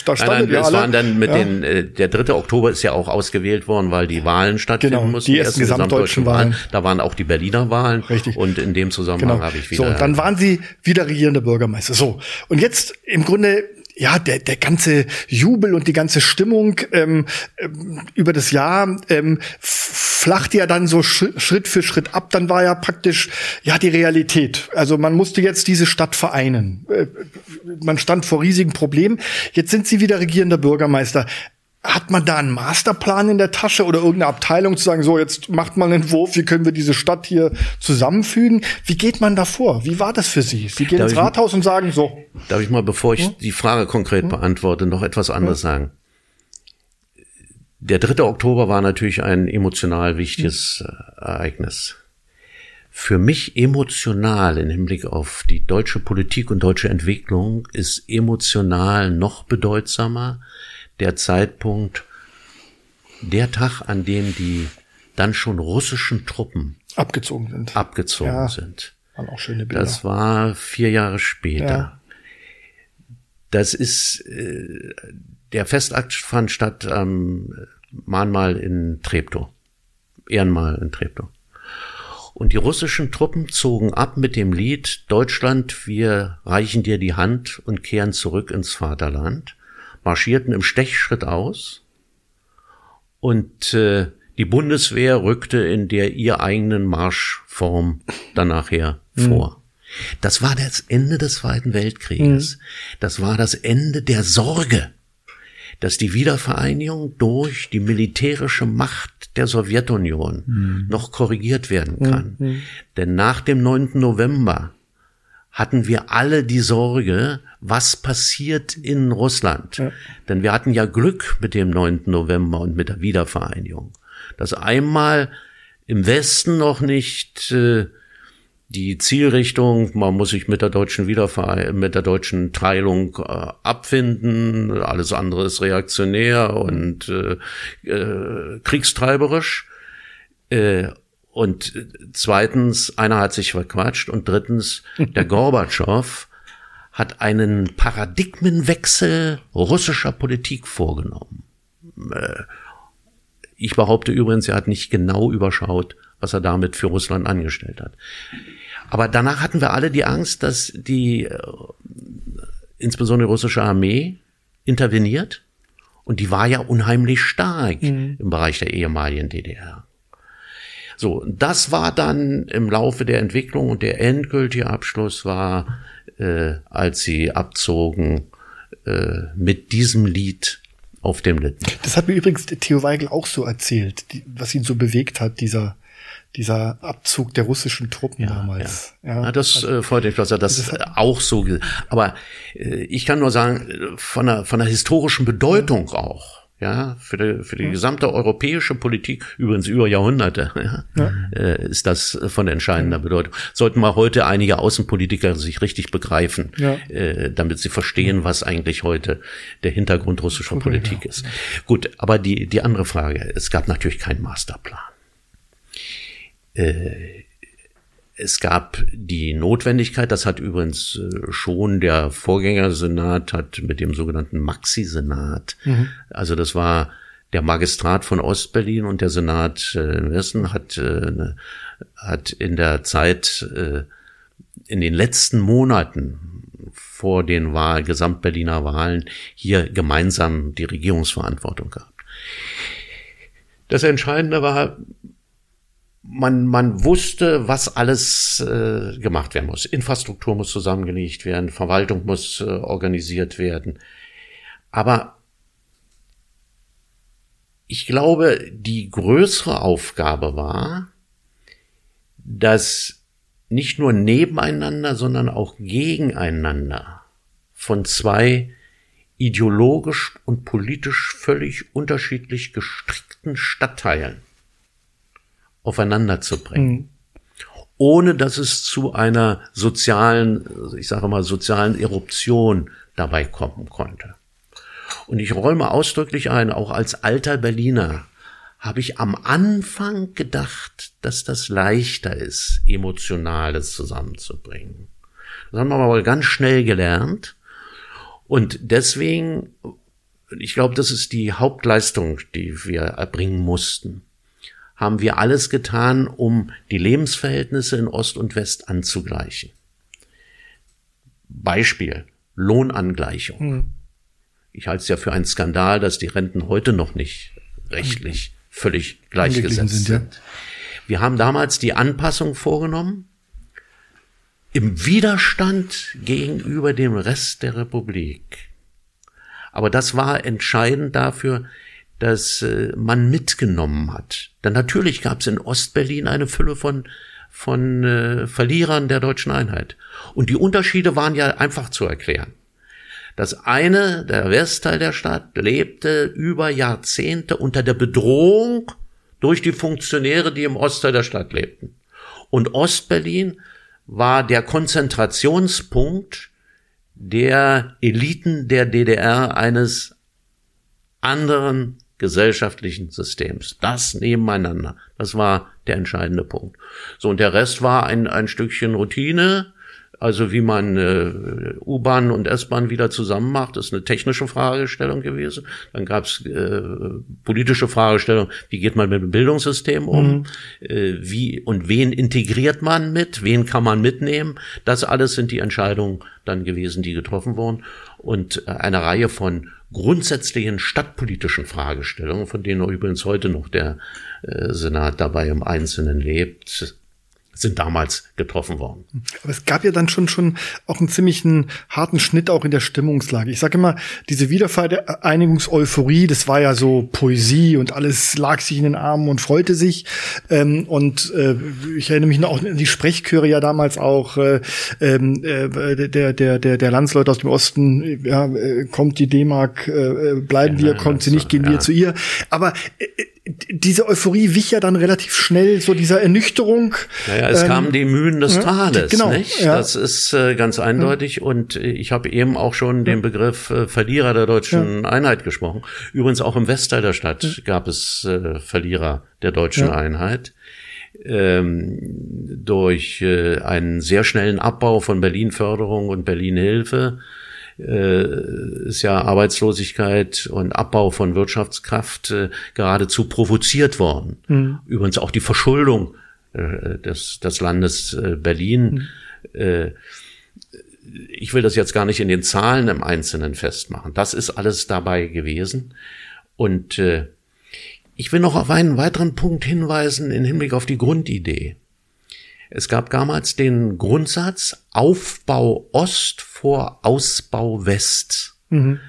da stand nein, nein, ja alle. waren dann mit ja. den, äh, der 3. Oktober ist ja auch ausgewählt worden, weil die Wahlen stattfinden genau, mussten. Die ersten gesamtdeutschen Wahlen. Wahlen. Da waren auch die Berliner Wahlen. Richtig. Und in dem Zusammenhang genau. habe ich wieder. So, und dann waren Sie wieder regierende Bürgermeister. So. Und jetzt im Grunde ja, der, der ganze Jubel und die ganze Stimmung ähm, ähm, über das Jahr ähm, flacht ja dann so Schritt für Schritt ab. Dann war ja praktisch ja die Realität. Also man musste jetzt diese Stadt vereinen. Äh, man stand vor riesigen Problemen. Jetzt sind sie wieder regierender Bürgermeister. Hat man da einen Masterplan in der Tasche oder irgendeine Abteilung zu sagen, so jetzt macht man einen Entwurf, wie können wir diese Stadt hier zusammenfügen? Wie geht man da vor? Wie war das für Sie? Sie gehen darf ins Rathaus und sagen so. Darf ich mal, bevor ich hm? die Frage konkret hm? beantworte, noch etwas anderes hm? sagen? Der 3. Oktober war natürlich ein emotional wichtiges hm. Ereignis. Für mich emotional im Hinblick auf die deutsche Politik und deutsche Entwicklung ist emotional noch bedeutsamer der Zeitpunkt, der Tag, an dem die dann schon russischen Truppen abgezogen sind. Abgezogen ja, sind. Waren auch schöne Bilder. Das war vier Jahre später. Ja. Das ist äh, der Festakt fand statt am ähm, Mahnmal in Treptow. Ehrenmal in Treptow. Und die russischen Truppen zogen ab mit dem Lied Deutschland, wir reichen dir die Hand und kehren zurück ins Vaterland marschierten im Stechschritt aus und äh, die Bundeswehr rückte in der ihr eigenen Marschform dann nachher mhm. vor. Das war das Ende des Zweiten Weltkrieges. Mhm. Das war das Ende der Sorge, dass die Wiedervereinigung durch die militärische Macht der Sowjetunion mhm. noch korrigiert werden kann. Mhm. Denn nach dem 9. November hatten wir alle die Sorge, was passiert in Russland. Ja. Denn wir hatten ja Glück mit dem 9. November und mit der Wiedervereinigung. Dass einmal im Westen noch nicht äh, die Zielrichtung, man muss sich mit der deutschen Wiedervereinigung, mit der deutschen Teilung äh, abfinden, alles andere ist reaktionär und äh, äh, kriegstreiberisch. Äh, und zweitens, einer hat sich verquatscht und drittens, der [LAUGHS] Gorbatschow hat einen Paradigmenwechsel russischer Politik vorgenommen. Äh, ich behaupte übrigens, er hat nicht genau überschaut, was er damit für Russland angestellt hat. Aber danach hatten wir alle die Angst, dass die äh, insbesondere die russische Armee interveniert und die war ja unheimlich stark mhm. im Bereich der ehemaligen DDR. So, das war dann im Laufe der Entwicklung und der endgültige Abschluss war, äh, als sie abzogen äh, mit diesem Lied auf dem Lippen. Das hat mir übrigens Theo Weigel auch so erzählt, die, was ihn so bewegt hat, dieser dieser Abzug der russischen Truppen ja, damals. Ja, ja. ja das also, äh, freut mich, dass er das, das auch so. Aber äh, ich kann nur sagen, von der, von der historischen Bedeutung auch ja, für die, für die ja. gesamte europäische Politik, übrigens über Jahrhunderte, [LAUGHS] ja, ja. Äh, ist das von entscheidender Bedeutung. Sollten mal heute einige Außenpolitiker sich richtig begreifen, äh, damit sie verstehen, was eigentlich heute der Hintergrund russischer okay, Politik ist. Gut, aber die, die andere Frage, es gab natürlich keinen Masterplan. Äh, es gab die Notwendigkeit, das hat übrigens äh, schon der Vorgängersenat hat mit dem sogenannten Maxi-Senat, mhm. also das war der Magistrat von Ostberlin und der Senat äh, im Westen hat, äh, hat in der Zeit, in den letzten Monaten vor den Wahl, Gesamtberliner Wahlen hier gemeinsam die Regierungsverantwortung gehabt. Das Entscheidende war, man, man wusste, was alles äh, gemacht werden muss. Infrastruktur muss zusammengelegt werden, Verwaltung muss äh, organisiert werden. Aber ich glaube, die größere Aufgabe war, dass nicht nur nebeneinander, sondern auch gegeneinander von zwei ideologisch und politisch völlig unterschiedlich gestrickten Stadtteilen aufeinander zu bringen. Mhm. Ohne dass es zu einer sozialen, ich sage mal, sozialen Eruption dabei kommen konnte. Und ich räume ausdrücklich ein, auch als alter Berliner habe ich am Anfang gedacht, dass das leichter ist, Emotionales zusammenzubringen. Das haben wir aber ganz schnell gelernt. Und deswegen, ich glaube, das ist die Hauptleistung, die wir erbringen mussten, haben wir alles getan, um die Lebensverhältnisse in Ost und West anzugleichen. Beispiel, Lohnangleichung. Hm. Ich halte es ja für einen Skandal, dass die Renten heute noch nicht rechtlich völlig gleichgesetzt sind. sind. Ja. Wir haben damals die Anpassung vorgenommen im Widerstand gegenüber dem Rest der Republik. Aber das war entscheidend dafür, dass äh, man mitgenommen hat. Denn natürlich gab es in Ostberlin eine Fülle von von äh, Verlierern der deutschen Einheit. Und die Unterschiede waren ja einfach zu erklären. Das eine, der Westteil der Stadt, lebte über Jahrzehnte unter der Bedrohung durch die Funktionäre, die im Ostteil der Stadt lebten. Und Ostberlin war der Konzentrationspunkt der Eliten der DDR eines anderen gesellschaftlichen Systems. Das nebeneinander. Das war der entscheidende Punkt. So, und der Rest war ein, ein Stückchen Routine, also wie man äh, U-Bahn und S-Bahn wieder zusammen macht, ist eine technische Fragestellung gewesen. Dann gab es äh, politische Fragestellung, wie geht man mit dem Bildungssystem um, mhm. äh, wie und wen integriert man mit, wen kann man mitnehmen. Das alles sind die Entscheidungen dann gewesen, die getroffen wurden. Und äh, eine Reihe von grundsätzlichen stadtpolitischen Fragestellungen, von denen übrigens heute noch der äh, Senat dabei im Einzelnen lebt, sind damals getroffen worden. Aber es gab ja dann schon schon auch einen ziemlichen harten Schnitt auch in der Stimmungslage. Ich sage immer, diese Wiedervereinigungseuphorie, das war ja so Poesie und alles lag sich in den Armen und freute sich. Ähm, und äh, ich erinnere mich noch an die Sprechchöre ja damals auch äh, ähm, äh, der der der der Landsleute aus dem Osten. Ja, äh, kommt die D-Mark, äh, bleiben ja, wir, kommt sie nicht, gehen ja. wir zu ihr. Aber äh, diese Euphorie wich ja dann relativ schnell so dieser Ernüchterung. Naja, es ähm, kamen die Mühen des Tales, genau, nicht? Ja. Das ist äh, ganz eindeutig. Und äh, ich habe eben auch schon den Begriff äh, Verlierer der deutschen ja. Einheit gesprochen. Übrigens auch im Westteil der Stadt ja. gab es äh, Verlierer der deutschen Einheit. Ähm, durch äh, einen sehr schnellen Abbau von Berlin-Förderung und Berlin-Hilfe äh, ist ja Arbeitslosigkeit und Abbau von Wirtschaftskraft äh, geradezu provoziert worden. Mhm. Übrigens auch die Verschuldung äh, des, des Landes äh, Berlin. Mhm. Äh, ich will das jetzt gar nicht in den Zahlen im Einzelnen festmachen. Das ist alles dabei gewesen. Und äh, ich will noch auf einen weiteren Punkt hinweisen in Hinblick auf die Grundidee. Es gab damals den Grundsatz Aufbau Ost vor Ausbau West. Mhm.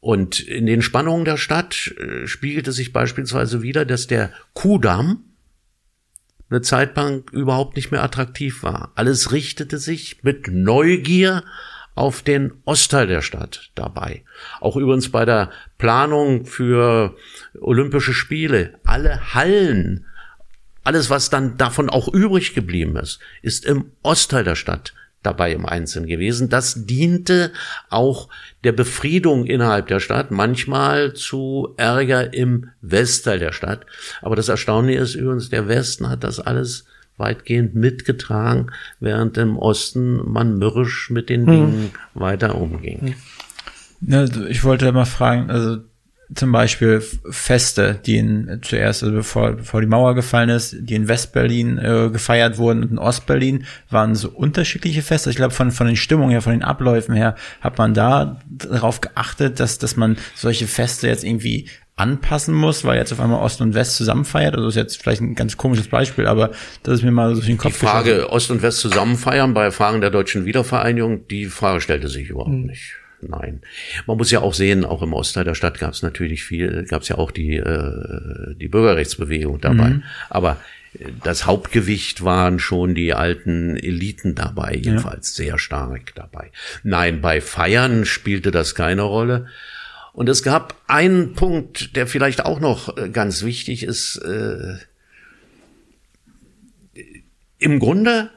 Und in den Spannungen der Stadt äh, spiegelte sich beispielsweise wieder, dass der Kudamm eine Zeit lang überhaupt nicht mehr attraktiv war. Alles richtete sich mit Neugier auf den Ostteil der Stadt dabei. Auch übrigens bei der Planung für Olympische Spiele. Alle Hallen alles, was dann davon auch übrig geblieben ist, ist im Ostteil der Stadt dabei im Einzelnen gewesen. Das diente auch der Befriedung innerhalb der Stadt, manchmal zu Ärger im Westteil der Stadt. Aber das Erstaunliche ist übrigens, der Westen hat das alles weitgehend mitgetragen, während im Osten man mürrisch mit den hm. Dingen weiter umging. Ja, ich wollte mal fragen, also zum Beispiel Feste, die in, zuerst, also bevor, bevor die Mauer gefallen ist, die in Westberlin äh, gefeiert wurden und in Ostberlin, waren so unterschiedliche Feste. Ich glaube, von, von den Stimmungen her, von den Abläufen her, hat man da darauf geachtet, dass, dass man solche Feste jetzt irgendwie anpassen muss, weil jetzt auf einmal Ost und West zusammen feiert. Also ist jetzt vielleicht ein ganz komisches Beispiel, aber das ist mir mal so durch den Kopf Die Frage geschossen. Ost und West zusammen feiern bei Fragen der deutschen Wiedervereinigung, die Frage stellte sich überhaupt hm. nicht. Nein. Man muss ja auch sehen, auch im Ostteil der Stadt gab es natürlich viel, gab es ja auch die, äh, die Bürgerrechtsbewegung dabei. Mhm. Aber äh, das Hauptgewicht waren schon die alten Eliten dabei, jedenfalls ja. sehr stark dabei. Nein, bei Feiern spielte das keine Rolle. Und es gab einen Punkt, der vielleicht auch noch äh, ganz wichtig ist. Äh, Im Grunde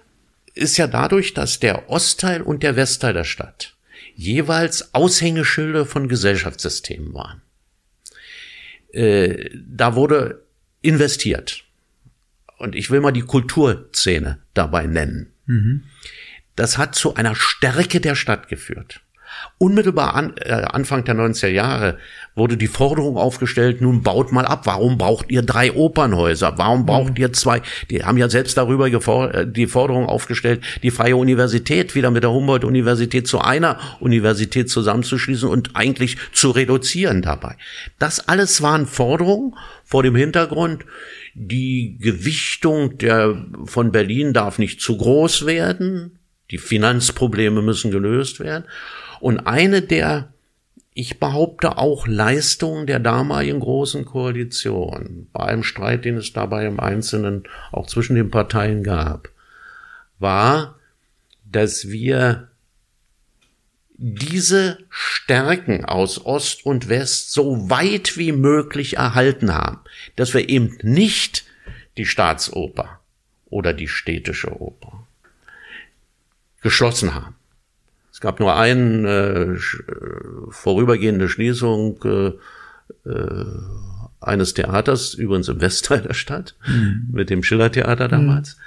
ist ja dadurch, dass der Ostteil und der Westteil der Stadt jeweils Aushängeschilder von Gesellschaftssystemen waren. Äh, da wurde investiert. Und ich will mal die Kulturszene dabei nennen. Mhm. Das hat zu einer Stärke der Stadt geführt. Unmittelbar an, äh, Anfang der 90er Jahre wurde die Forderung aufgestellt, nun baut mal ab. Warum braucht ihr drei Opernhäuser? Warum braucht mhm. ihr zwei? Die haben ja selbst darüber äh, die Forderung aufgestellt, die Freie Universität wieder mit der Humboldt-Universität zu einer Universität zusammenzuschließen und eigentlich zu reduzieren dabei. Das alles waren Forderungen vor dem Hintergrund, die Gewichtung der, von Berlin darf nicht zu groß werden. Die Finanzprobleme müssen gelöst werden. Und eine der, ich behaupte auch Leistungen der damaligen großen Koalition, bei einem Streit, den es dabei im Einzelnen auch zwischen den Parteien gab, war, dass wir diese Stärken aus Ost und West so weit wie möglich erhalten haben, dass wir eben nicht die Staatsoper oder die städtische Oper geschlossen haben, gab nur eine äh, vorübergehende Schließung äh, äh, eines Theaters, übrigens im Westteil [LAUGHS] der Stadt, mhm. mit dem Schillertheater damals. Mhm.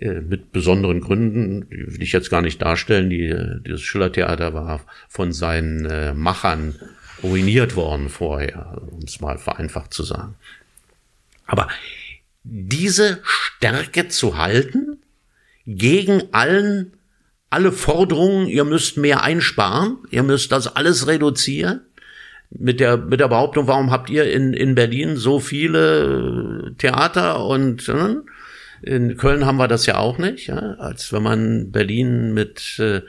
Äh, mit besonderen Gründen, die will ich jetzt gar nicht darstellen. Die, dieses Schillertheater war von seinen äh, Machern ruiniert worden vorher, um es mal vereinfacht zu sagen. Aber diese Stärke zu halten gegen allen alle Forderungen, ihr müsst mehr einsparen, ihr müsst das alles reduzieren. Mit der, mit der Behauptung, warum habt ihr in, in Berlin so viele Theater und äh, in Köln haben wir das ja auch nicht, ja? als wenn man Berlin mit äh,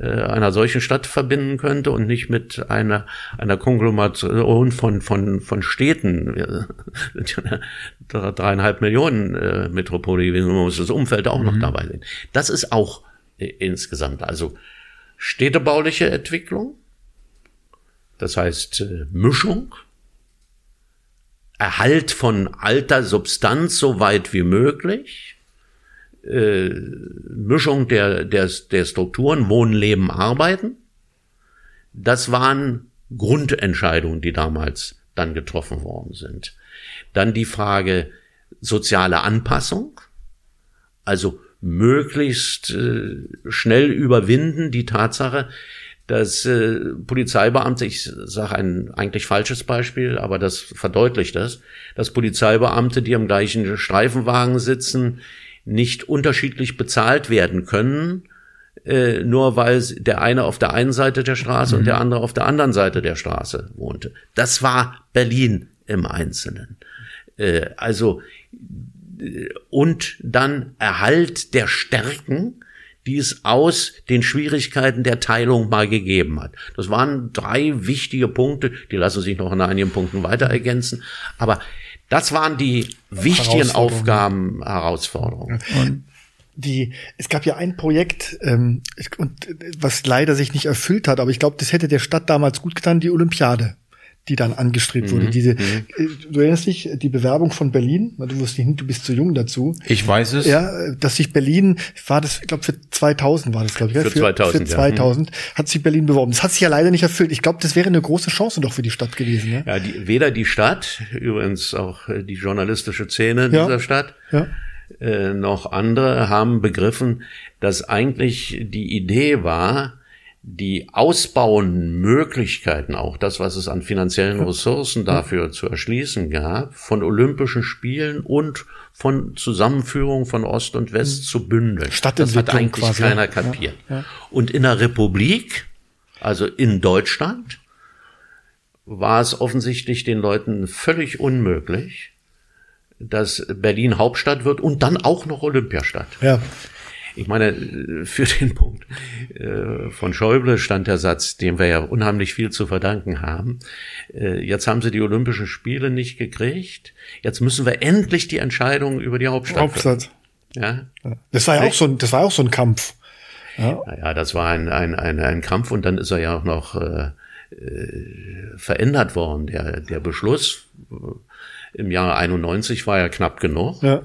einer solchen Stadt verbinden könnte und nicht mit einer einer Konglomeration von von von Städten Wir sind ja dreieinhalb Millionen äh, Metropole gewesen man muss das Umfeld auch mhm. noch dabei sehen das ist auch insgesamt. Also städtebauliche Entwicklung, das heißt äh, Mischung, Erhalt von alter Substanz so weit wie möglich, äh, Mischung der, der, der Strukturen, Wohnen, Leben, Arbeiten. Das waren Grundentscheidungen, die damals dann getroffen worden sind. Dann die Frage soziale Anpassung, also möglichst äh, schnell überwinden, die Tatsache, dass äh, Polizeibeamte, ich sage ein eigentlich falsches Beispiel, aber das verdeutlicht das, dass Polizeibeamte, die am gleichen Streifenwagen sitzen, nicht unterschiedlich bezahlt werden können, äh, nur weil der eine auf der einen Seite der Straße mhm. und der andere auf der anderen Seite der Straße wohnte. Das war Berlin im Einzelnen. Äh, also und dann Erhalt der Stärken, die es aus den Schwierigkeiten der Teilung mal gegeben hat. Das waren drei wichtige Punkte, die lassen sich noch in einigen Punkten weiter ergänzen, aber das waren die wichtigen Aufgaben, Herausforderungen. Und die, es gab ja ein Projekt, ähm, und, was leider sich nicht erfüllt hat, aber ich glaube, das hätte der Stadt damals gut getan, die Olympiade die dann angestrebt wurde. Mhm. Diese, mhm. Äh, du erinnerst dich, die Bewerbung von Berlin, du wusstest nicht, du bist zu jung dazu. Ich weiß es. Ja, dass sich Berlin, war das, ich glaube für 2000 war das, glaube ich. Für, für 2000, Für 2000 ja. hat sich Berlin beworben. Das hat sich ja leider nicht erfüllt. Ich glaube, das wäre eine große Chance doch für die Stadt gewesen. Ja, ja die, weder die Stadt, übrigens auch äh, die journalistische Szene ja. dieser Stadt, ja. äh, noch andere haben begriffen, dass eigentlich die Idee war, die Ausbauenmöglichkeiten, auch das, was es an finanziellen Ressourcen dafür zu erschließen gab, von Olympischen Spielen und von Zusammenführung von Ost und West mhm. zu bündeln. Das hat eigentlich quasi. keiner kapiert. Ja, ja. Und in der Republik, also in Deutschland, war es offensichtlich den Leuten völlig unmöglich, dass Berlin Hauptstadt wird und dann auch noch Olympiastadt. Ja. Ich meine, für den Punkt äh, von Schäuble stand der Satz, dem wir ja unheimlich viel zu verdanken haben. Äh, jetzt haben sie die Olympischen Spiele nicht gekriegt. Jetzt müssen wir endlich die Entscheidung über die Hauptstadt. Hauptstadt. Ja. Das war ja auch so ein, das war auch so ein Kampf. Ja, naja, das war ein, ein, ein, ein Kampf und dann ist er ja auch noch äh, äh, verändert worden. Der, der Beschluss äh, im Jahre 91 war ja knapp genug. Ja.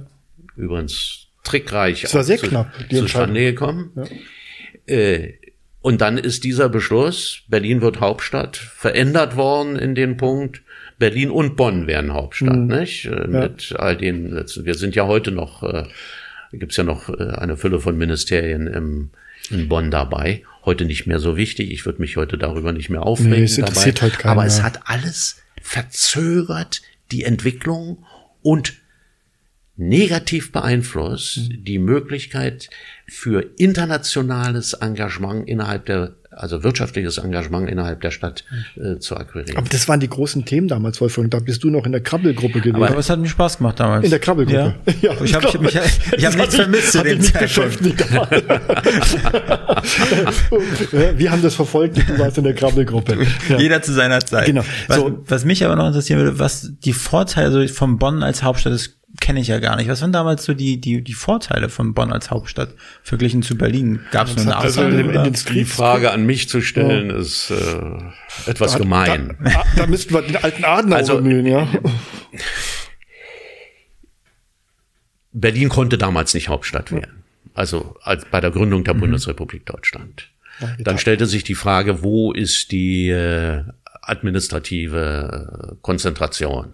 Übrigens trickreich war sehr zu, knapp, die zustande gekommen. Ja. Äh, Und dann ist dieser Beschluss, Berlin wird Hauptstadt, verändert worden in den Punkt, Berlin und Bonn werden Hauptstadt, mhm. nicht? Äh, ja. Mit all den, wir sind ja heute noch, äh, gibt es ja noch äh, eine Fülle von Ministerien im, in Bonn dabei. Heute nicht mehr so wichtig. Ich würde mich heute darüber nicht mehr aufregen. Nee, es interessiert dabei. Heute keinen, Aber es hat alles verzögert die Entwicklung und negativ beeinflusst mhm. die Möglichkeit für internationales Engagement innerhalb der also wirtschaftliches Engagement innerhalb der Stadt äh, zu akquirieren. Aber das waren die großen Themen damals, Wolfgang. Da bist du noch in der Krabbelgruppe gewesen. Aber es hat mir Spaß gemacht damals. In der Krabbelgruppe. Ja. [LAUGHS] ja ich habe ich, mich, ich hab nichts vermisst zu dem Zeitpunkt. Wir haben das verfolgt du warst in der Krabbelgruppe. Ja. Jeder zu seiner Zeit. Genau. Was, so. was mich aber noch interessieren würde, was die Vorteile von Bonn als Hauptstadt ist, kenne ich ja gar nicht. Was waren damals so die, die, die Vorteile von Bonn als Hauptstadt verglichen zu Berlin? Gab es nur eine also Aussage? Die Frage an mich zu stellen, ja. ist äh, etwas da, gemein. Da, da, müssten wir den alten Adenauer also, bemühen, ja. Berlin konnte damals nicht Hauptstadt werden. Also als bei der Gründung der mhm. Bundesrepublik Deutschland. Dann stellte sich die Frage, wo ist die äh, administrative Konzentration?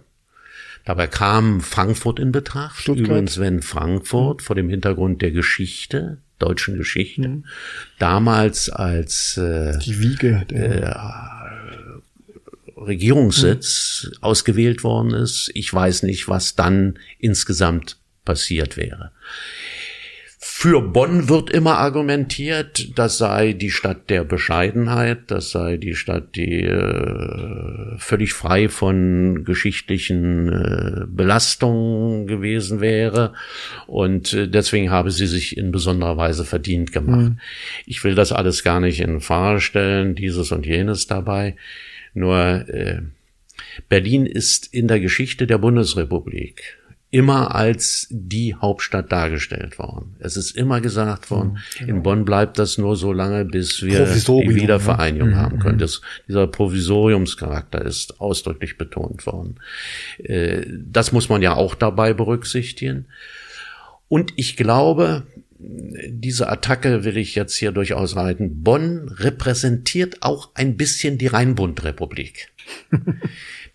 Dabei kam Frankfurt in Betracht. Stuttgart. Übrigens, wenn Frankfurt vor dem Hintergrund der Geschichte, deutschen Geschichte, mhm. damals als äh, die Wiege äh, Regierungssitz mhm. ausgewählt worden ist. Ich weiß nicht, was dann insgesamt passiert wäre. Für Bonn wird immer argumentiert, das sei die Stadt der Bescheidenheit, das sei die Stadt, die äh, völlig frei von geschichtlichen äh, Belastungen gewesen wäre und äh, deswegen habe sie sich in besonderer Weise verdient gemacht. Mhm. Ich will das alles gar nicht in Frage stellen, dieses und jenes dabei, nur äh, Berlin ist in der Geschichte der Bundesrepublik immer als die Hauptstadt dargestellt worden. Es ist immer gesagt worden, mhm, genau. in Bonn bleibt das nur so lange, bis wir die Wiedervereinigung ne? haben können. Mhm. Das, dieser Provisoriumscharakter ist ausdrücklich betont worden. Äh, das muss man ja auch dabei berücksichtigen. Und ich glaube, diese Attacke will ich jetzt hier durchaus reiten. Bonn repräsentiert auch ein bisschen die Rheinbundrepublik.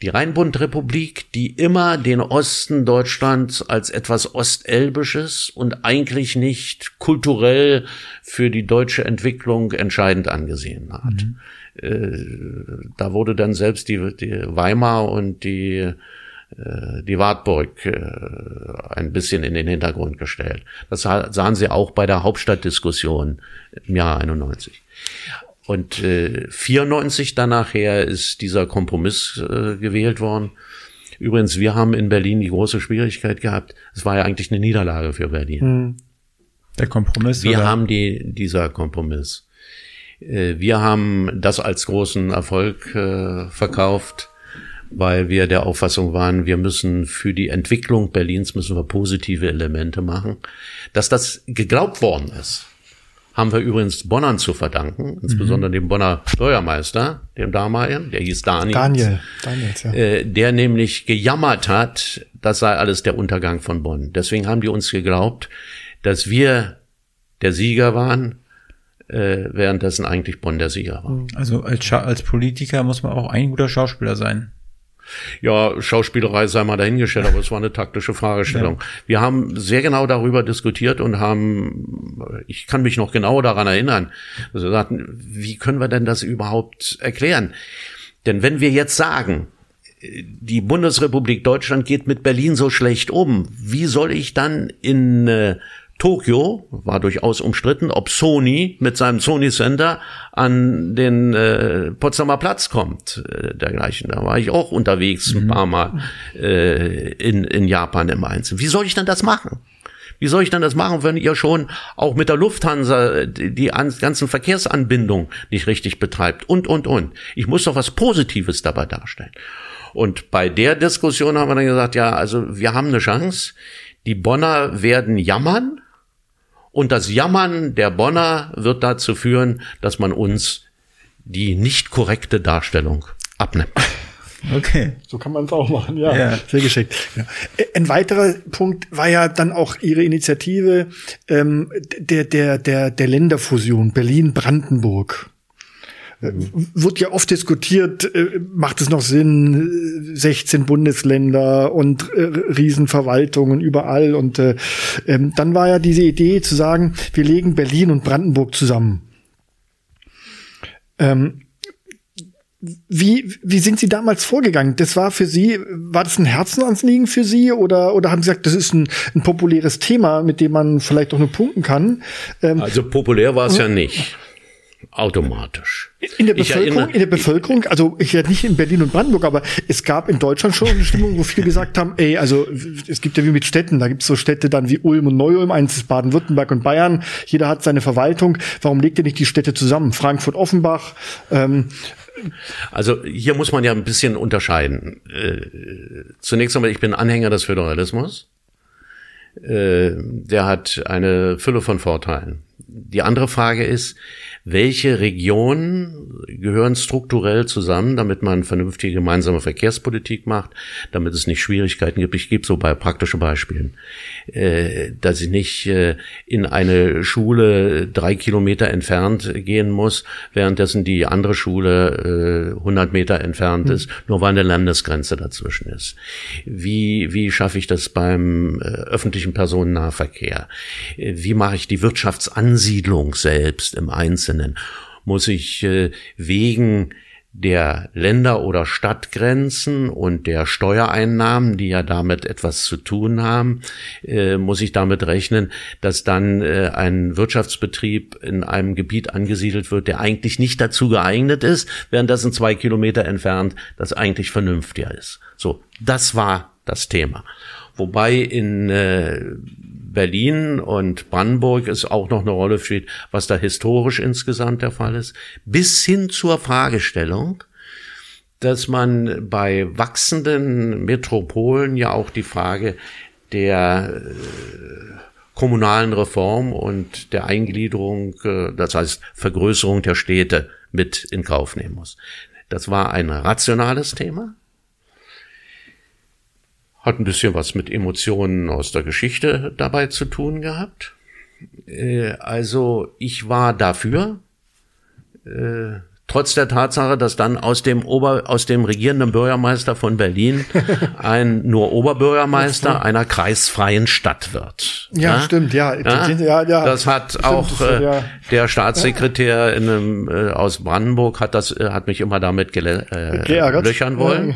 Die Rheinbundrepublik, die immer den Osten Deutschlands als etwas Ostelbisches und eigentlich nicht kulturell für die deutsche Entwicklung entscheidend angesehen hat. Mhm. Äh, da wurde dann selbst die, die Weimar und die äh, die Wartburg äh, ein bisschen in den Hintergrund gestellt. Das sahen Sie auch bei der Hauptstadtdiskussion im Jahr 91. Und äh, 94 danach her ist dieser Kompromiss äh, gewählt worden. Übrigens, wir haben in Berlin die große Schwierigkeit gehabt. Es war ja eigentlich eine Niederlage für Berlin. Hm. Der Kompromiss. Wir oder? haben die, dieser Kompromiss. Äh, wir haben das als großen Erfolg äh, verkauft, weil wir der Auffassung waren, wir müssen für die Entwicklung Berlins müssen wir positive Elemente machen. Dass das geglaubt worden ist, haben wir übrigens Bonnern zu verdanken, insbesondere mhm. dem Bonner Steuermeister, dem damaligen, der hieß Daniel. Daniel, Daniels, ja. Äh, der nämlich gejammert hat, das sei alles der Untergang von Bonn. Deswegen haben die uns geglaubt, dass wir der Sieger waren, äh, währenddessen eigentlich Bonn der Sieger war. Also als, als Politiker muss man auch ein guter Schauspieler sein. Ja, Schauspielerei sei mal dahingestellt, aber es war eine taktische Fragestellung. Ja. Wir haben sehr genau darüber diskutiert und haben, ich kann mich noch genau daran erinnern, also sagten, wie können wir denn das überhaupt erklären? Denn wenn wir jetzt sagen, die Bundesrepublik Deutschland geht mit Berlin so schlecht um, wie soll ich dann in äh, Tokio war durchaus umstritten, ob Sony mit seinem Sony Center an den äh, Potsdamer Platz kommt, äh, dergleichen. Da war ich auch unterwegs mhm. ein paar Mal äh, in, in Japan im Einzelnen. Wie soll ich denn das machen? Wie soll ich denn das machen, wenn ihr schon auch mit der Lufthansa die, die ganzen Verkehrsanbindungen nicht richtig betreibt und, und, und. Ich muss doch was Positives dabei darstellen. Und bei der Diskussion haben wir dann gesagt, ja, also wir haben eine Chance. Die Bonner werden jammern, und das Jammern der Bonner wird dazu führen, dass man uns die nicht korrekte Darstellung abnimmt. Okay. So kann man es auch machen, ja. ja. Sehr geschickt. Ja. Ein weiterer Punkt war ja dann auch Ihre Initiative ähm, der, der, der, der Länderfusion Berlin-Brandenburg. Mhm. Wird ja oft diskutiert, äh, macht es noch Sinn, 16 Bundesländer und äh, Riesenverwaltungen überall. Und äh, ähm, dann war ja diese Idee zu sagen, wir legen Berlin und Brandenburg zusammen. Ähm, wie, wie sind Sie damals vorgegangen? Das war für Sie, war das ein Herzensanliegen für Sie oder, oder haben Sie gesagt, das ist ein, ein populäres Thema, mit dem man vielleicht auch nur punkten kann? Ähm, also populär war es ja nicht automatisch. In der Bevölkerung, erinnere, in der Bevölkerung, also ich ja nicht in Berlin und Brandenburg, aber es gab in Deutschland schon eine Stimmung, wo viele gesagt haben, ey, also es gibt ja wie mit Städten, da gibt es so Städte dann wie Ulm und Neu-Ulm, eins ist Baden-Württemberg und Bayern, jeder hat seine Verwaltung, warum legt ihr nicht die Städte zusammen? Frankfurt-Offenbach, ähm, also hier muss man ja ein bisschen unterscheiden. Äh, zunächst einmal, ich bin Anhänger des Föderalismus. Äh, der hat eine Fülle von Vorteilen. Die andere Frage ist, welche Regionen gehören strukturell zusammen, damit man vernünftige gemeinsame Verkehrspolitik macht, damit es nicht Schwierigkeiten gibt. Ich gebe so bei praktische Beispielen, äh, dass ich nicht äh, in eine Schule drei Kilometer entfernt gehen muss, währenddessen die andere Schule äh, 100 Meter entfernt mhm. ist, nur weil eine Landesgrenze dazwischen ist. Wie, wie schaffe ich das beim äh, öffentlichen Personennahverkehr? Äh, wie mache ich die Wirtschaftsansiedlung selbst im Einzelnen? Einzelnen muss ich äh, wegen der Länder- oder Stadtgrenzen und der Steuereinnahmen, die ja damit etwas zu tun haben, äh, muss ich damit rechnen, dass dann äh, ein Wirtschaftsbetrieb in einem Gebiet angesiedelt wird, der eigentlich nicht dazu geeignet ist, während das in zwei Kilometer entfernt das eigentlich vernünftiger ist. So, das war das Thema. Wobei in äh, Berlin und Brandenburg es auch noch eine Rolle spielt, was da historisch insgesamt der Fall ist, bis hin zur Fragestellung, dass man bei wachsenden Metropolen ja auch die Frage der äh, kommunalen Reform und der Eingliederung, äh, das heißt Vergrößerung der Städte mit in Kauf nehmen muss. Das war ein rationales Thema. Hat ein bisschen was mit Emotionen aus der Geschichte dabei zu tun gehabt. Äh, also ich war dafür, äh, trotz der Tatsache, dass dann aus dem Ober, aus dem regierenden Bürgermeister von Berlin [LAUGHS] ein nur Oberbürgermeister einer kreisfreien Stadt wird. Ja, ja? stimmt, ja. ja. ja, ja. Das hat stimmt, auch das, äh, ja. der Staatssekretär in einem, äh, aus Brandenburg hat das, äh, hat mich immer damit gele äh, löchern wollen.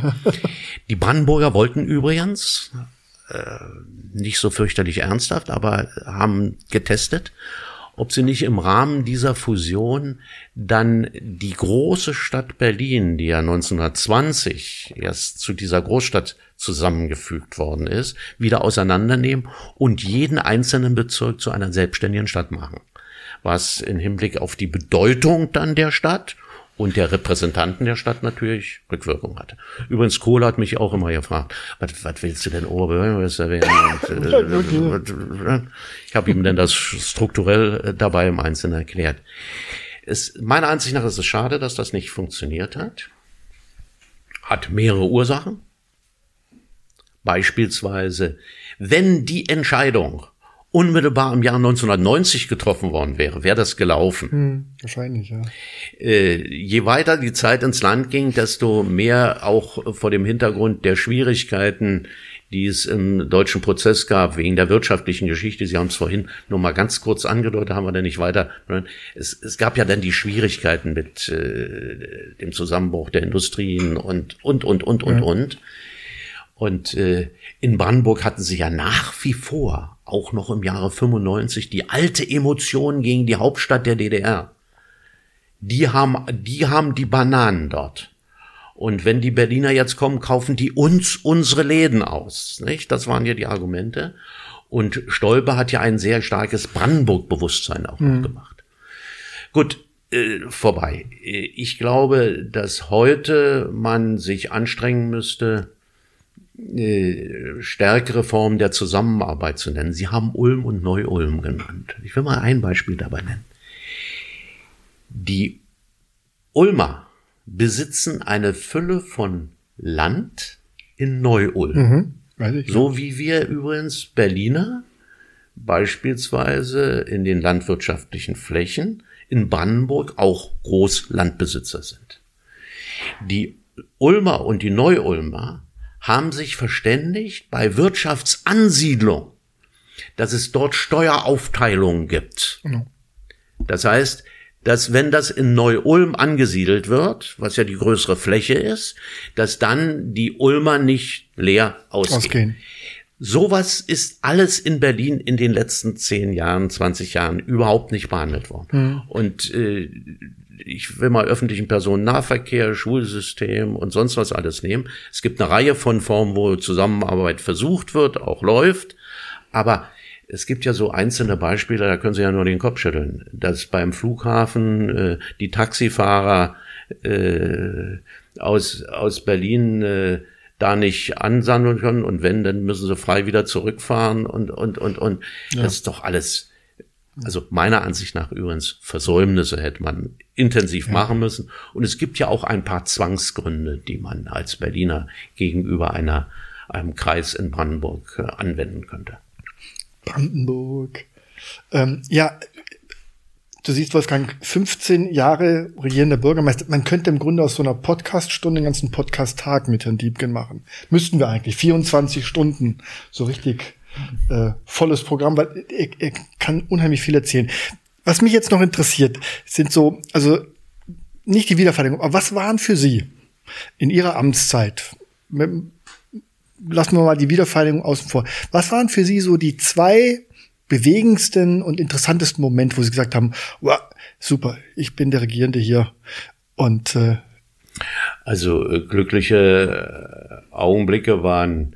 [LAUGHS] Die Brandenburger wollten übrigens, äh, nicht so fürchterlich ernsthaft, aber haben getestet ob sie nicht im Rahmen dieser Fusion dann die große Stadt Berlin, die ja 1920 erst zu dieser Großstadt zusammengefügt worden ist, wieder auseinandernehmen und jeden einzelnen Bezirk zu einer selbstständigen Stadt machen. Was im Hinblick auf die Bedeutung dann der Stadt und der Repräsentanten der Stadt natürlich Rückwirkung hatte. Übrigens, Kohl hat mich auch immer gefragt, was, was willst du denn Oberbürgermeister werden? Und, äh, ich habe ihm denn das strukturell äh, dabei im Einzelnen erklärt. Es, meiner Ansicht nach ist es schade, dass das nicht funktioniert hat. Hat mehrere Ursachen. Beispielsweise, wenn die Entscheidung unmittelbar im Jahr 1990 getroffen worden wäre, wäre das gelaufen. Hm, wahrscheinlich, ja. Äh, je weiter die Zeit ins Land ging, desto mehr auch vor dem Hintergrund der Schwierigkeiten, die es im deutschen Prozess gab, wegen der wirtschaftlichen Geschichte. Sie haben es vorhin nur mal ganz kurz angedeutet, haben wir denn nicht weiter. Es, es gab ja dann die Schwierigkeiten mit äh, dem Zusammenbruch der Industrien und, und, und, und, und, ja. und. Und äh, in Brandenburg hatten sie ja nach wie vor, auch noch im Jahre 95, die alte Emotion gegen die Hauptstadt der DDR. Die haben, die haben die Bananen dort. Und wenn die Berliner jetzt kommen, kaufen die uns unsere Läden aus. Nicht? Das waren ja die Argumente. Und Stolpe hat ja ein sehr starkes Brandenburg-Bewusstsein auch mhm. gemacht. Gut, äh, vorbei. Ich glaube, dass heute man sich anstrengen müsste, äh, stärkere Form der Zusammenarbeit zu nennen. Sie haben Ulm und Neu-Ulm genannt. Ich will mal ein Beispiel dabei nennen. Die Ulmer besitzen eine Fülle von Land in Neu-Ulm. Mhm, so wie wir übrigens Berliner beispielsweise in den landwirtschaftlichen Flächen in Brandenburg auch Großlandbesitzer sind. Die Ulmer und die Neu-Ulmer haben sich verständigt bei Wirtschaftsansiedlung, dass es dort Steueraufteilungen gibt. Genau. Das heißt, dass wenn das in Neu-Ulm angesiedelt wird, was ja die größere Fläche ist, dass dann die Ulmer nicht leer ausgehen. ausgehen. Sowas ist alles in Berlin in den letzten zehn Jahren, 20 Jahren überhaupt nicht behandelt worden. Mhm. Und äh, ich will mal öffentlichen Personennahverkehr, Schulsystem und sonst was alles nehmen. Es gibt eine Reihe von Formen, wo Zusammenarbeit versucht wird, auch läuft. Aber es gibt ja so einzelne Beispiele, da können Sie ja nur den Kopf schütteln, dass beim Flughafen äh, die Taxifahrer äh, aus, aus Berlin äh, da nicht ansammeln können und wenn, dann müssen sie frei wieder zurückfahren und, und, und, und. Ja. Das ist doch alles, also meiner Ansicht nach übrigens Versäumnisse hätte man intensiv ja. machen müssen. Und es gibt ja auch ein paar Zwangsgründe, die man als Berliner gegenüber einer, einem Kreis in Brandenburg äh, anwenden könnte. Brandenburg. Ähm, ja, Du siehst, Wolfgang, 15 Jahre regierender Bürgermeister. Man könnte im Grunde aus so einer Podcaststunde den ganzen Podcast-Tag mit Herrn Diebken machen. Müssten wir eigentlich. 24 Stunden. So richtig äh, volles Programm, weil er, er kann unheimlich viel erzählen. Was mich jetzt noch interessiert, sind so, also nicht die Wiedervereinigung, aber was waren für Sie in Ihrer Amtszeit? Lassen wir mal die Wiedervereinigung außen vor. Was waren für Sie so die zwei bewegendsten und interessantesten Moment, wo sie gesagt haben, wow, super, ich bin der Regierende hier und äh, also äh, glückliche äh, Augenblicke waren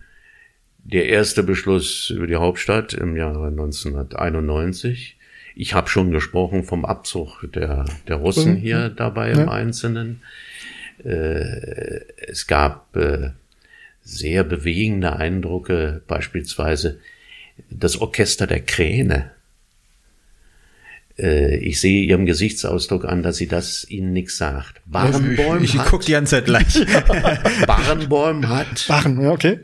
der erste Beschluss über die Hauptstadt im Jahre 1991. Ich habe schon gesprochen vom Abzug der, der Russen mhm. hier dabei ja. im Einzelnen. Äh, es gab äh, sehr bewegende Eindrücke, beispielsweise das Orchester der Kräne. Äh, ich sehe ihrem Gesichtsausdruck an, dass sie das ihnen nichts sagt. Barenbäum ich, ich, ich guck die ganze Zeit gleich. [LAUGHS] Barenbäum hat Barren, ja, okay.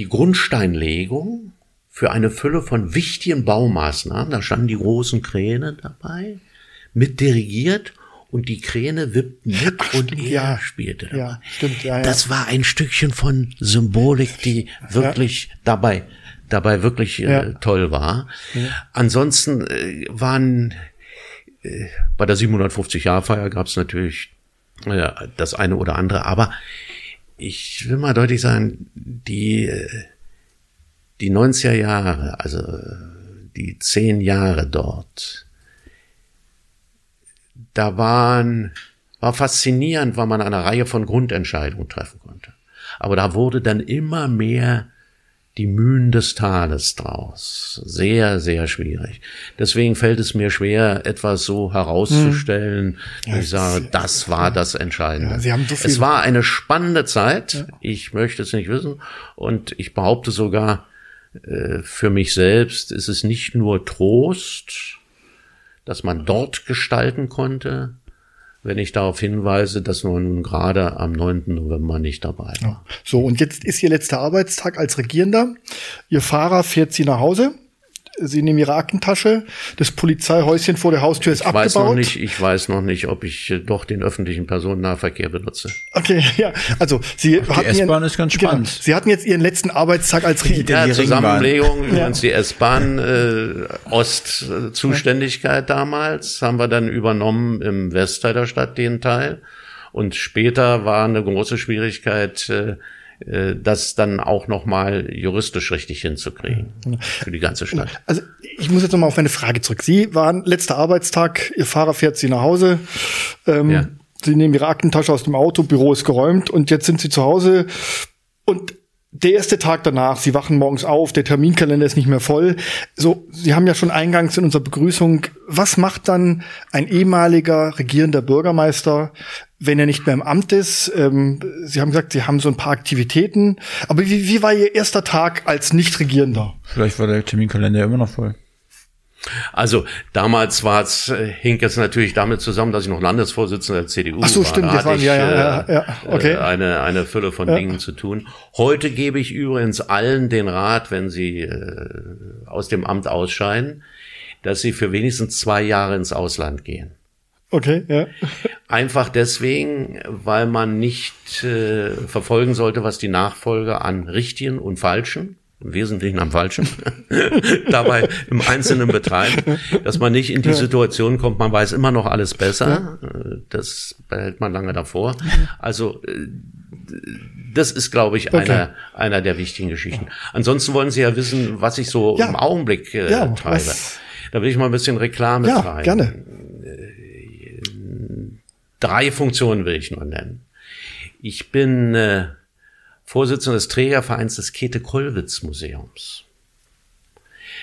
Die Grundsteinlegung für eine Fülle von wichtigen Baumaßnahmen, da standen die großen Kräne dabei, mit dirigiert und die Kräne wippten mit Ach, und stimmt, er ja. spielte dabei. Ja, stimmt, ja, ja. Das war ein Stückchen von Symbolik, die wirklich ja. dabei dabei wirklich äh, ja. toll war. Ja. Ansonsten äh, waren äh, bei der 750-Jahr-Feier gab es natürlich äh, das eine oder andere, aber ich will mal deutlich sagen, die, die 90er Jahre, also die zehn Jahre dort, da waren, war faszinierend, weil man eine Reihe von Grundentscheidungen treffen konnte. Aber da wurde dann immer mehr die Mühen des Tales draus. Sehr, sehr schwierig. Deswegen fällt es mir schwer, etwas so herauszustellen. Hm. Ja, ich sage, das war das Entscheidende. Ja, so es war eine spannende Zeit. Ja. Ich möchte es nicht wissen. Und ich behaupte sogar, äh, für mich selbst ist es nicht nur Trost, dass man dort gestalten konnte, wenn ich darauf hinweise, dass man nun gerade am 9. November nicht dabei war. So, und jetzt ist Ihr letzter Arbeitstag als Regierender. Ihr Fahrer fährt Sie nach Hause. Sie nehmen ihre Aktentasche, das Polizeihäuschen vor der Haustür ist ich abgebaut. Weiß noch nicht, ich weiß noch nicht, ob ich äh, doch den öffentlichen Personennahverkehr benutze. Okay, [LAUGHS] ja, also Sie Ach, hatten die S-Bahn ist ganz genau, spannend. Genau, Sie hatten jetzt Ihren letzten Arbeitstag als Regierender. Ja, Zusammenlegung, übrigens die S-Bahn äh, Ostzuständigkeit ja. damals, haben wir dann übernommen im Westteil der Stadt den Teil. Und später war eine große Schwierigkeit, äh, äh, das dann auch nochmal juristisch richtig hinzukriegen für die ganze Stadt. Also ich muss jetzt nochmal auf eine Frage zurück. Sie waren letzter Arbeitstag, Ihr Fahrer fährt Sie nach Hause. Ähm, ja. Sie nehmen Ihre Aktentasche aus dem Auto, Büro ist geräumt und jetzt sind Sie zu Hause und der erste Tag danach, Sie wachen morgens auf, der Terminkalender ist nicht mehr voll. So, Sie haben ja schon eingangs in unserer Begrüßung, was macht dann ein ehemaliger regierender Bürgermeister, wenn er nicht mehr im Amt ist? Ähm, Sie haben gesagt, Sie haben so ein paar Aktivitäten. Aber wie, wie war Ihr erster Tag als Nicht-Regierender? Vielleicht war der Terminkalender immer noch voll. Also damals war es, äh, hing es natürlich damit zusammen, dass ich noch Landesvorsitzender der CDU Ach so, war. stimmt, Da hatte waren- ich, ja, ja, ja, äh, ja, okay. äh, eine, eine Fülle von Ja. Dingen zu tun. Heute gebe ich übrigens allen den Rat, wenn sie äh, aus dem Amt ausscheiden, dass sie für wenigstens zwei Jahre ins Ausland gehen. Okay, ja. Einfach deswegen, weil man nicht äh, verfolgen sollte, was die Nachfolger an richtigen und falschen, im Wesentlichen am falschen, [LAUGHS] dabei im Einzelnen betreiben, dass man nicht in die Situation kommt, man weiß immer noch alles besser, äh, das behält man lange davor. Also äh, das ist, glaube ich, Okay. einer, einer der wichtigen Geschichten. Ansonsten wollen Sie ja wissen, was ich so Ja. im Augenblick äh, Ja, treibe. Da will ich mal ein bisschen Reklame Ja, treiben gerne. Drei Funktionen will ich nur nennen. Ich bin äh, Vorsitzender des Trägervereins des Käthe-Kollwitz-Museums.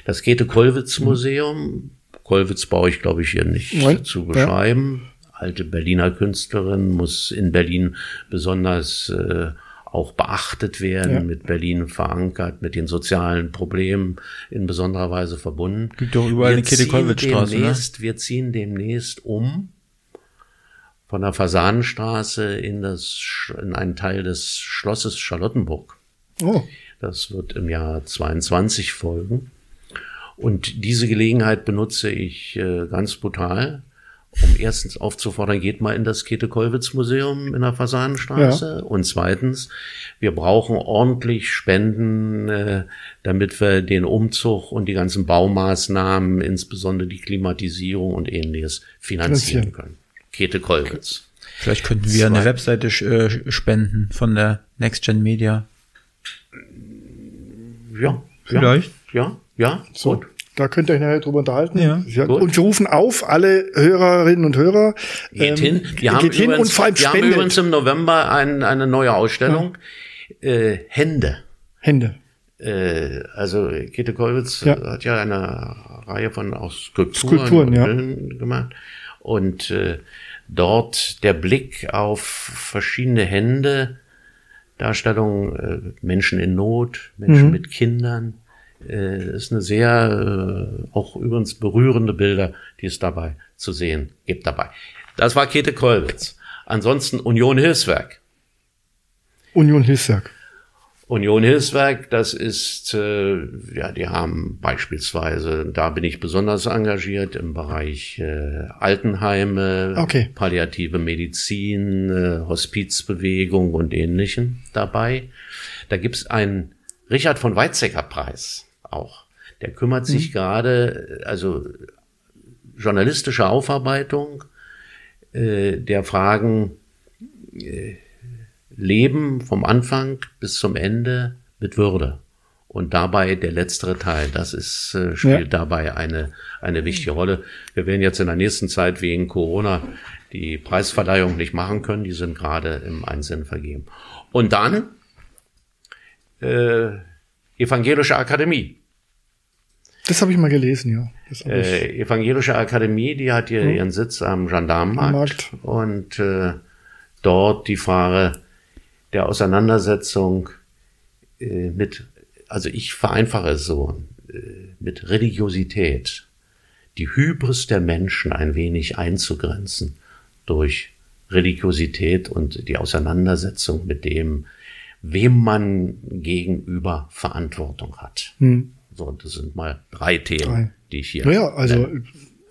Das Käthe-Kollwitz-Museum, Kollwitz brauche ich, glaube ich, hier nicht Nein, zu ja. beschreiben. Alte Berliner Künstlerin muss in Berlin besonders äh, auch beachtet werden, Ja. mit Berlin verankert, mit den sozialen Problemen in besonderer Weise verbunden. Gibt doch überall eine ziehen Käthe-Kollwitz-Straße, ne? Wir ziehen demnächst um von der Fasanenstraße in das, in einen Teil des Schlosses Charlottenburg. Oh, Das wird im Jahr 22 folgen. Und diese Gelegenheit benutze ich äh, ganz brutal, um erstens aufzufordern, geht mal in das Käthe-Kollwitz-Museum in der Fasanenstraße. Und zweitens, wir brauchen ordentlich Spenden, äh, damit wir den Umzug und die ganzen Baumaßnahmen, insbesondere die Klimatisierung und ähnliches, Finanzieren. können. Käthe Kollwitz. Vielleicht könnten wir eine Zwei. Webseite äh, spenden von der Next Gen Media. Ja. Vielleicht. Ja, ja, so. gut. Da könnt ihr euch nachher drüber unterhalten. Ja, gut. Und wir rufen auf, alle Hörerinnen und Hörer. Geht ähm, hin. Wir haben, geht hin übrigens, und vor allem wir haben übrigens im November ein, eine neue Ausstellung. Äh, Hände. Hände. Äh, also Käthe Kollwitz Ja. hat ja eine Reihe von auch Skulpturen, Skulpturen, und ja. Gemacht. Und äh, dort der Blick auf verschiedene Hände, Darstellung äh, Menschen in Not, Menschen Mhm. mit Kindern, äh, ist eine sehr äh, auch übrigens berührende Bilder, die es dabei zu sehen gibt dabei. Das war Käthe Kollwitz. Ansonsten Union Hilfswerk. Union Hilfswerk. Union Hilfswerk, das ist, äh, ja, die haben beispielsweise, da bin ich besonders engagiert im Bereich äh, Altenheime, Okay. palliative Medizin, äh, Hospizbewegung und ähnlichem dabei. Da gibt's einen Richard von Weizsäcker Preis auch. Der kümmert sich gerade, äh, also journalistische Aufarbeitung äh, der Fragen Leben vom Anfang bis zum Ende mit Würde. Und dabei der letztere Teil, das ist, äh, spielt Ja. dabei eine, eine wichtige Rolle. Wir werden jetzt in der nächsten Zeit wegen Corona die Preisverleihung nicht machen können. Die sind gerade im Einsinn vergeben. Und dann äh, Evangelische Akademie. Das habe ich mal gelesen, ja. Äh, Evangelische Akademie, die hat hier ihren Sitz am Gendarmenmarkt Markt. und äh, dort die Frage der Auseinandersetzung äh, mit, also ich vereinfache es so, äh, mit Religiosität, die Hybris der Menschen ein wenig einzugrenzen durch Religiosität und die Auseinandersetzung mit dem, wem man gegenüber Verantwortung hat. Hm. So, das sind mal drei Themen, Drei. die ich hier. Naja, also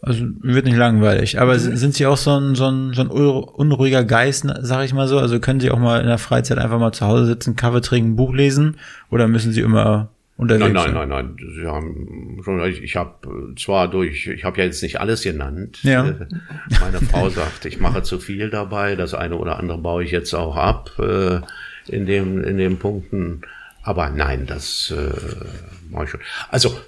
Also wird nicht langweilig. Aber sind sind Sie auch so ein, so ein, so ein unruhiger Geist, sag ich mal so? Also können Sie auch mal in der Freizeit einfach mal zu Hause sitzen, Kaffee trinken, Buch lesen? Oder müssen Sie immer unterwegs Nein, nein, sein? nein, nein. Sie haben schon, ich, habe zwar durch, ich habe ja jetzt nicht alles genannt. Ja. Äh, Meine Frau sagt, ich mache zu viel dabei. Das eine oder andere baue ich jetzt auch ab äh, in dem in den Punkten. Aber nein, das äh, mache ich schon. Also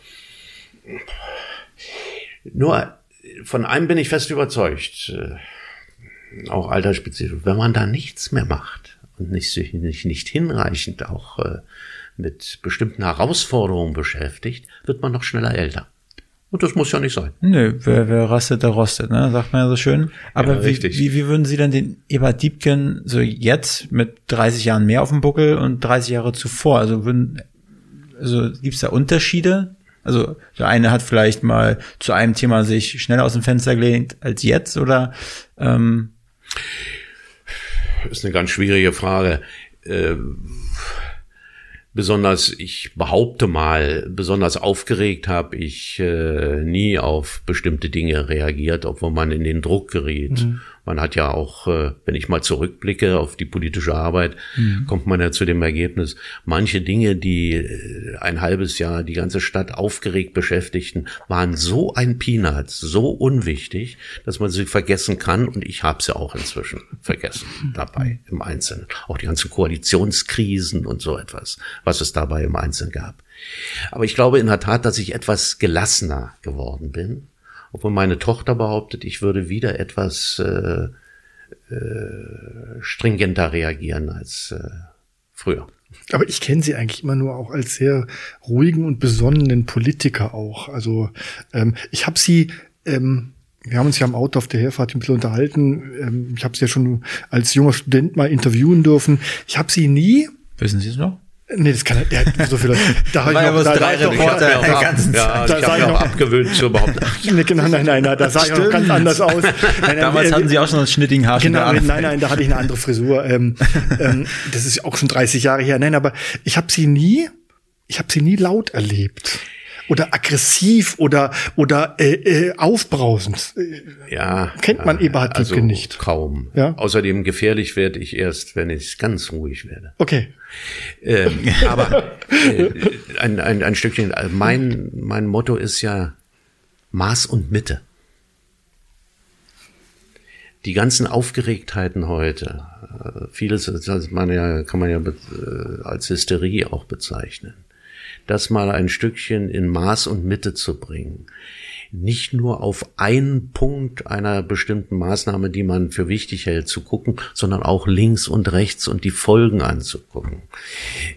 nur von einem bin ich fest überzeugt, äh, auch altersspezifisch, wenn man da nichts mehr macht und nicht, sich nicht, nicht hinreichend auch äh, mit bestimmten Herausforderungen beschäftigt, wird man noch schneller älter. Und das muss ja nicht sein. Nö, wer, wer rastet, der rostet, ne? Sagt man ja so schön. Aber Ja, wie, wie, wie würden Sie denn den Ebert Diebken so jetzt mit 30 Jahren mehr auf dem Buckel und 30 Jahre zuvor, also würden, also gibt's da Unterschiede? Also der eine hat vielleicht mal zu einem Thema sich schneller aus dem Fenster gelehnt als jetzt oder ähm ist eine ganz schwierige Frage. Äh, besonders, ich behaupte mal, besonders aufgeregt habe ich äh, nie auf bestimmte Dinge reagiert, obwohl man in den Druck geriet. Mhm. Man hat ja auch, äh, wenn ich mal zurückblicke auf die politische Arbeit, mhm. kommt man ja zu dem Ergebnis, manche Dinge, die äh, ein halbes Jahr die ganze Stadt aufgeregt beschäftigten, waren so ein Peanut, so unwichtig, dass man sie vergessen kann. Und ich habe sie auch inzwischen vergessen dabei im Einzelnen. Auch die ganzen Koalitionskrisen und so etwas, was es dabei im Einzelnen gab. Aber ich glaube in der Tat, dass ich etwas gelassener geworden bin obwohl meine Tochter behauptet, ich würde wieder etwas äh, äh, stringenter reagieren als äh, früher. Aber ich kenne sie eigentlich immer nur auch als sehr ruhigen und besonnenen Politiker auch. Also ähm, ich habe sie, ähm, wir haben uns ja am Auto auf der Herfahrt ein bisschen unterhalten. Ähm, ich habe sie ja schon als junger Student mal interviewen dürfen. Ich habe sie nie. Wissen Sie es noch? Nee, das kann er, der so viele. Da habe ich noch, da, drei da, ich hab der ganzen ja, Zeit. Da ich habe noch abgewöhnt zu überhaupt. [LAUGHS] nee, genau, nein, nein, nein, da sah ich noch ganz anders aus. Nein, nein, [LAUGHS] Damals äh, hatten Sie auch schon einen schnittigen Haar. Genau, nein, nein, da hatte ich eine andere Frisur. Ähm, [LAUGHS] ähm, das ist auch schon 30 Jahre her. Nein, aber ich habe sie nie, ich habe sie nie laut erlebt oder aggressiv oder oder äh, äh, aufbrausend. Ja, kennt man ja, Eberhard also nicht. Kaum. Ja? Außerdem gefährlich werde ich erst, wenn ich ganz ruhig werde. Okay. Ähm, [LAUGHS] aber äh, ein, ein, ein Stückchen. Also mein mein Motto ist ja Maß und Mitte. Die ganzen Aufgeregtheiten heute, äh, vieles man ja, kann man ja äh, als Hysterie auch bezeichnen das mal ein Stückchen in Maß und Mitte zu bringen. Nicht nur auf einen Punkt einer bestimmten Maßnahme, die man für wichtig hält, zu gucken, sondern auch links und rechts und die Folgen anzugucken.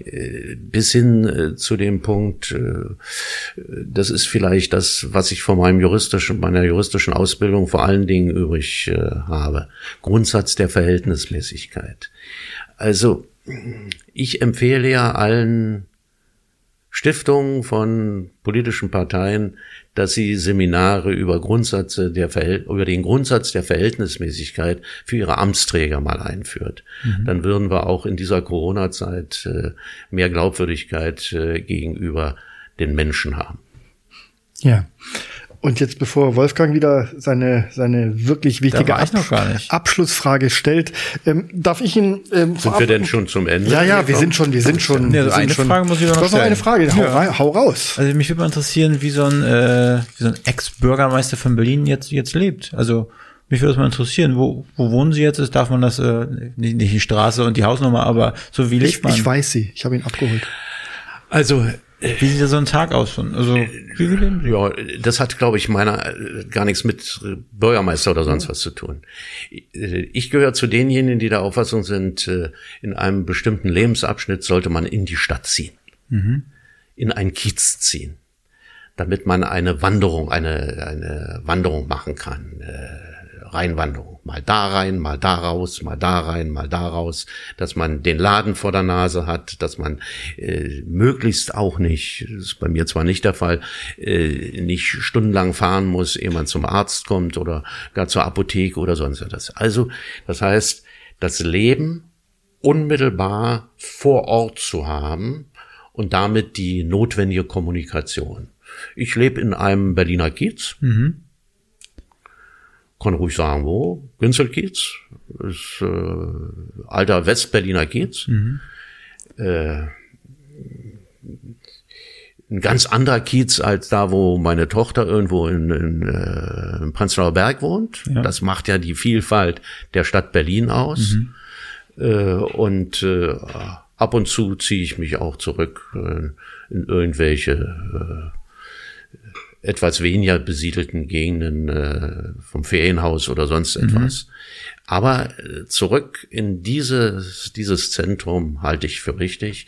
Äh, bis hin äh, zu dem Punkt, äh, das ist vielleicht das, was ich von meinem juristischen, meiner juristischen Ausbildung vor allen Dingen übrig habe. Grundsatz der Verhältnismäßigkeit. Also, ich empfehle ja allen Stiftungen von politischen Parteien, dass sie Seminare über Grundsätze der Verhält über den Grundsatz der Verhältnismäßigkeit für ihre Amtsträger mal einführt. Mhm. Dann würden wir auch in dieser Corona-Zeit äh, mehr Glaubwürdigkeit äh, gegenüber den Menschen haben. Ja. Und jetzt, bevor Wolfgang wieder seine, seine wirklich wichtige Abschlussfrage stellt, ähm, darf ich ihn ähm, Sind wir denn schon zum Ende? Ja, ja, wir sind schon, wir sind schon. Ja, also eine schon, Frage muss ich noch stellen. noch eine Frage, hau, ja. hau, raus. Also mich würde mal interessieren, wie so ein, äh, wie so ein Ex-Bürgermeister von Berlin jetzt, jetzt lebt. Also mich würde das mal interessieren, wo, wo wohnen Sie jetzt? Ist, darf man das, äh, nicht, nicht die Straße und die Hausnummer, aber so wie lebt ich, man? Ich weiß sie, ich habe ihn abgeholt. Also wie sieht so ein Tag aus schon? Also, wie leben Ja, das hat, glaube ich, meiner gar nichts mit Bürgermeister oder sonst was zu tun. Ich gehöre zu denjenigen, die der Auffassung sind, äh, in einem bestimmten Lebensabschnitt sollte man in die Stadt ziehen. Mhm. In ein Kiez ziehen. Damit man eine Wanderung, eine, eine Wanderung machen kann. Äh, Reinwanderung. Mal da rein, mal da raus, mal da rein, mal da raus, dass man den Laden vor der Nase hat, dass man äh, möglichst auch nicht, das ist bei mir zwar nicht der Fall, äh, nicht stundenlang fahren muss, ehe man zum Arzt kommt oder gar zur Apotheke oder sonst etwas. Also, das heißt, das Leben unmittelbar vor Ort zu haben und damit die notwendige Kommunikation. Ich lebe in einem Berliner Kiez. Mhm kann ruhig sagen, wo? Günzelkiez, ist äh, alter Westberliner Kiez. Mhm. Äh, ein ganz anderer Kiez als da, wo meine Tochter irgendwo in, in, äh, in Prenzlauer Berg wohnt. Ja. Das macht ja die Vielfalt der Stadt Berlin aus. Mhm. Äh, und äh, ab und zu ziehe ich mich auch zurück äh, in irgendwelche äh, etwas weniger besiedelten Gegenden äh, vom Ferienhaus oder sonst mhm. etwas. Mhm. Aber äh, zurück in dieses, dieses Zentrum halte ich für richtig.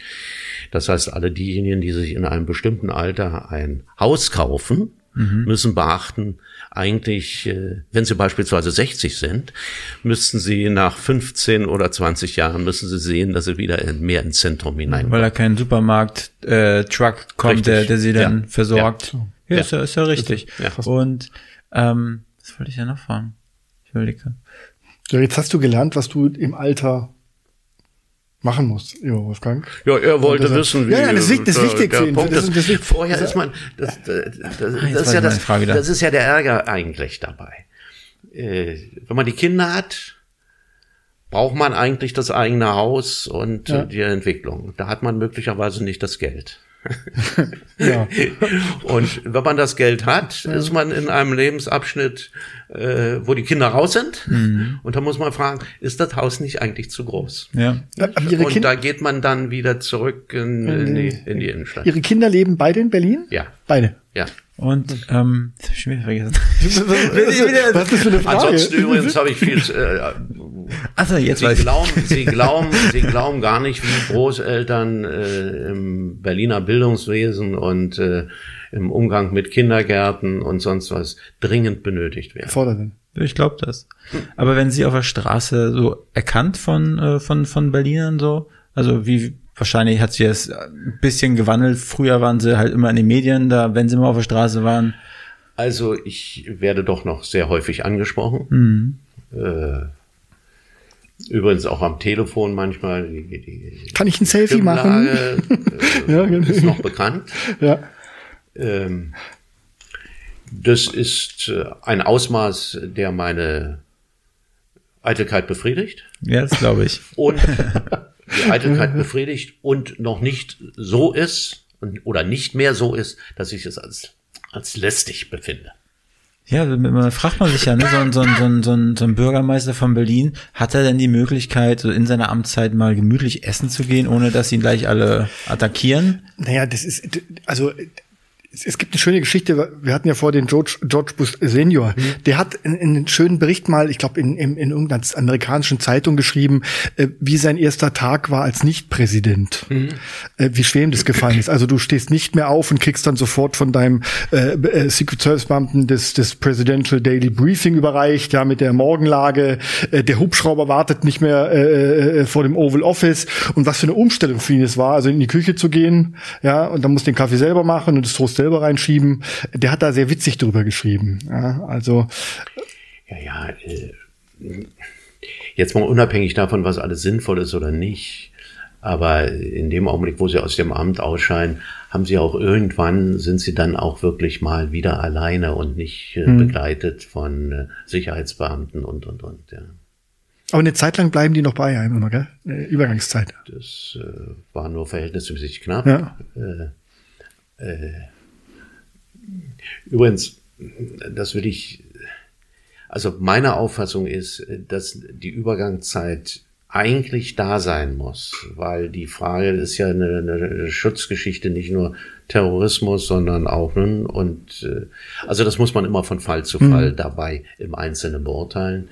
Das heißt, alle diejenigen, die sich in einem bestimmten Alter ein Haus kaufen, mhm. müssen beachten, eigentlich, äh, wenn sie beispielsweise 60 sind, müssten sie nach 15 oder 20 Jahren müssen sie sehen, dass sie wieder mehr ins Zentrum hineinkommen. Weil da kein Supermarkt äh, Truck kommt, der, der sie dann ja. versorgt. Ja, ja, Ist, ja, ist ja richtig. Ja. Und ähm, was wollte ich ja noch fragen? Ich überlege. Ja, jetzt hast du gelernt, was du im Alter machen muss, ja, Wolfgang. Ja, er wollte das, wissen, wie. Ja, ja das, ist, das ist wichtig für ihn. Das, das, das, vorher ist man, das, das, das, ah, ist ja das, das ist ja der Ärger eigentlich dabei. Äh, wenn man die Kinder hat, braucht man eigentlich das eigene Haus und ja. die Entwicklung. Da hat man möglicherweise nicht das Geld. Ja. Und wenn man das Geld hat, ja. ist man in einem Lebensabschnitt, äh, wo die Kinder raus sind. Mhm. Und da muss man fragen, ist das Haus nicht eigentlich zu groß? Ja. Und kind da geht man dann wieder zurück in, in, die, in die Innenstadt. Ihre Kinder leben beide in Berlin? Ja. Beide? Ja. Und ähm, das hab ich schon wieder vergessen. [LAUGHS] was, ist das für eine Frage? Ansonsten übrigens habe ich viel. Äh, also jetzt Sie weiß glauben, Sie [LAUGHS] glauben, Sie glauben gar nicht, wie Großeltern äh, im Berliner Bildungswesen und äh, im Umgang mit Kindergärten und sonst was dringend benötigt werden. Fordern. Ich glaube das. Aber wenn Sie auf der Straße so erkannt von äh, von von Berlinern so, also wie wahrscheinlich hat sich das ein bisschen gewandelt. Früher waren sie halt immer in den Medien, da, wenn sie mal auf der Straße waren. Also ich werde doch noch sehr häufig angesprochen. Mhm. Äh, übrigens auch am Telefon manchmal. Die, die Kann ich ein Selfie machen? Äh, [LAUGHS] ja, genau. Ist noch bekannt. Ja. Ähm, das ist äh, ein Ausmaß, der meine Eitelkeit befriedigt. Ja, das glaube ich. Und [LAUGHS] die Eitelkeit befriedigt und noch nicht so ist oder nicht mehr so ist, dass ich es als, als lästig befinde. Ja, man fragt man sich ja, ne, so ein, so, so, so ein Bürgermeister von Berlin, hat er denn die Möglichkeit, so in seiner Amtszeit mal gemütlich essen zu gehen, ohne dass ihn gleich alle attackieren? Naja, das ist, also es, es, gibt eine schöne Geschichte, wir hatten ja vor den George, George Bush Senior, mhm. der hat in, in einem schönen Bericht mal, ich glaube in, in, in irgendeiner amerikanischen Zeitung geschrieben, äh, wie sein erster Tag war als Nicht-Präsident. Mhm. Äh, wie schwer ihm das gefallen ist. Also du stehst nicht mehr auf und kriegst dann sofort von deinem äh, äh, Secret Service Beamten das, das Presidential Daily Briefing überreicht, ja, mit der Morgenlage. Äh, der Hubschrauber wartet nicht mehr äh, vor dem Oval Office. Und was für eine Umstellung für ihn es war, also in die Küche zu gehen, ja, und dann muss den Kaffee selber machen und das Toast selber reinschieben. Der hat da sehr witzig drüber geschrieben. Ja, also. Ja, ja, äh, jetzt mal unabhängig davon, was alles sinnvoll ist oder nicht. Aber in dem Augenblick, wo sie aus dem Amt ausscheiden, haben sie auch irgendwann, sind sie dann auch wirklich mal wieder alleine und nicht äh, hm. begleitet von äh, Sicherheitsbeamten und, und, und, ja. Aber eine Zeit lang bleiben die noch bei einem immer, gell? Eine Übergangszeit. Das äh, war nur verhältnismäßig knapp. Ja. Äh, äh, Übrigens, das würde ich, also meine Auffassung ist, dass die Übergangszeit eigentlich da sein muss, weil die Frage ist ja eine, eine Schutzgeschichte, nicht nur Terrorismus, sondern auch nun und äh, also das muss man immer von Fall zu Fall mhm. dabei im Einzelnen beurteilen.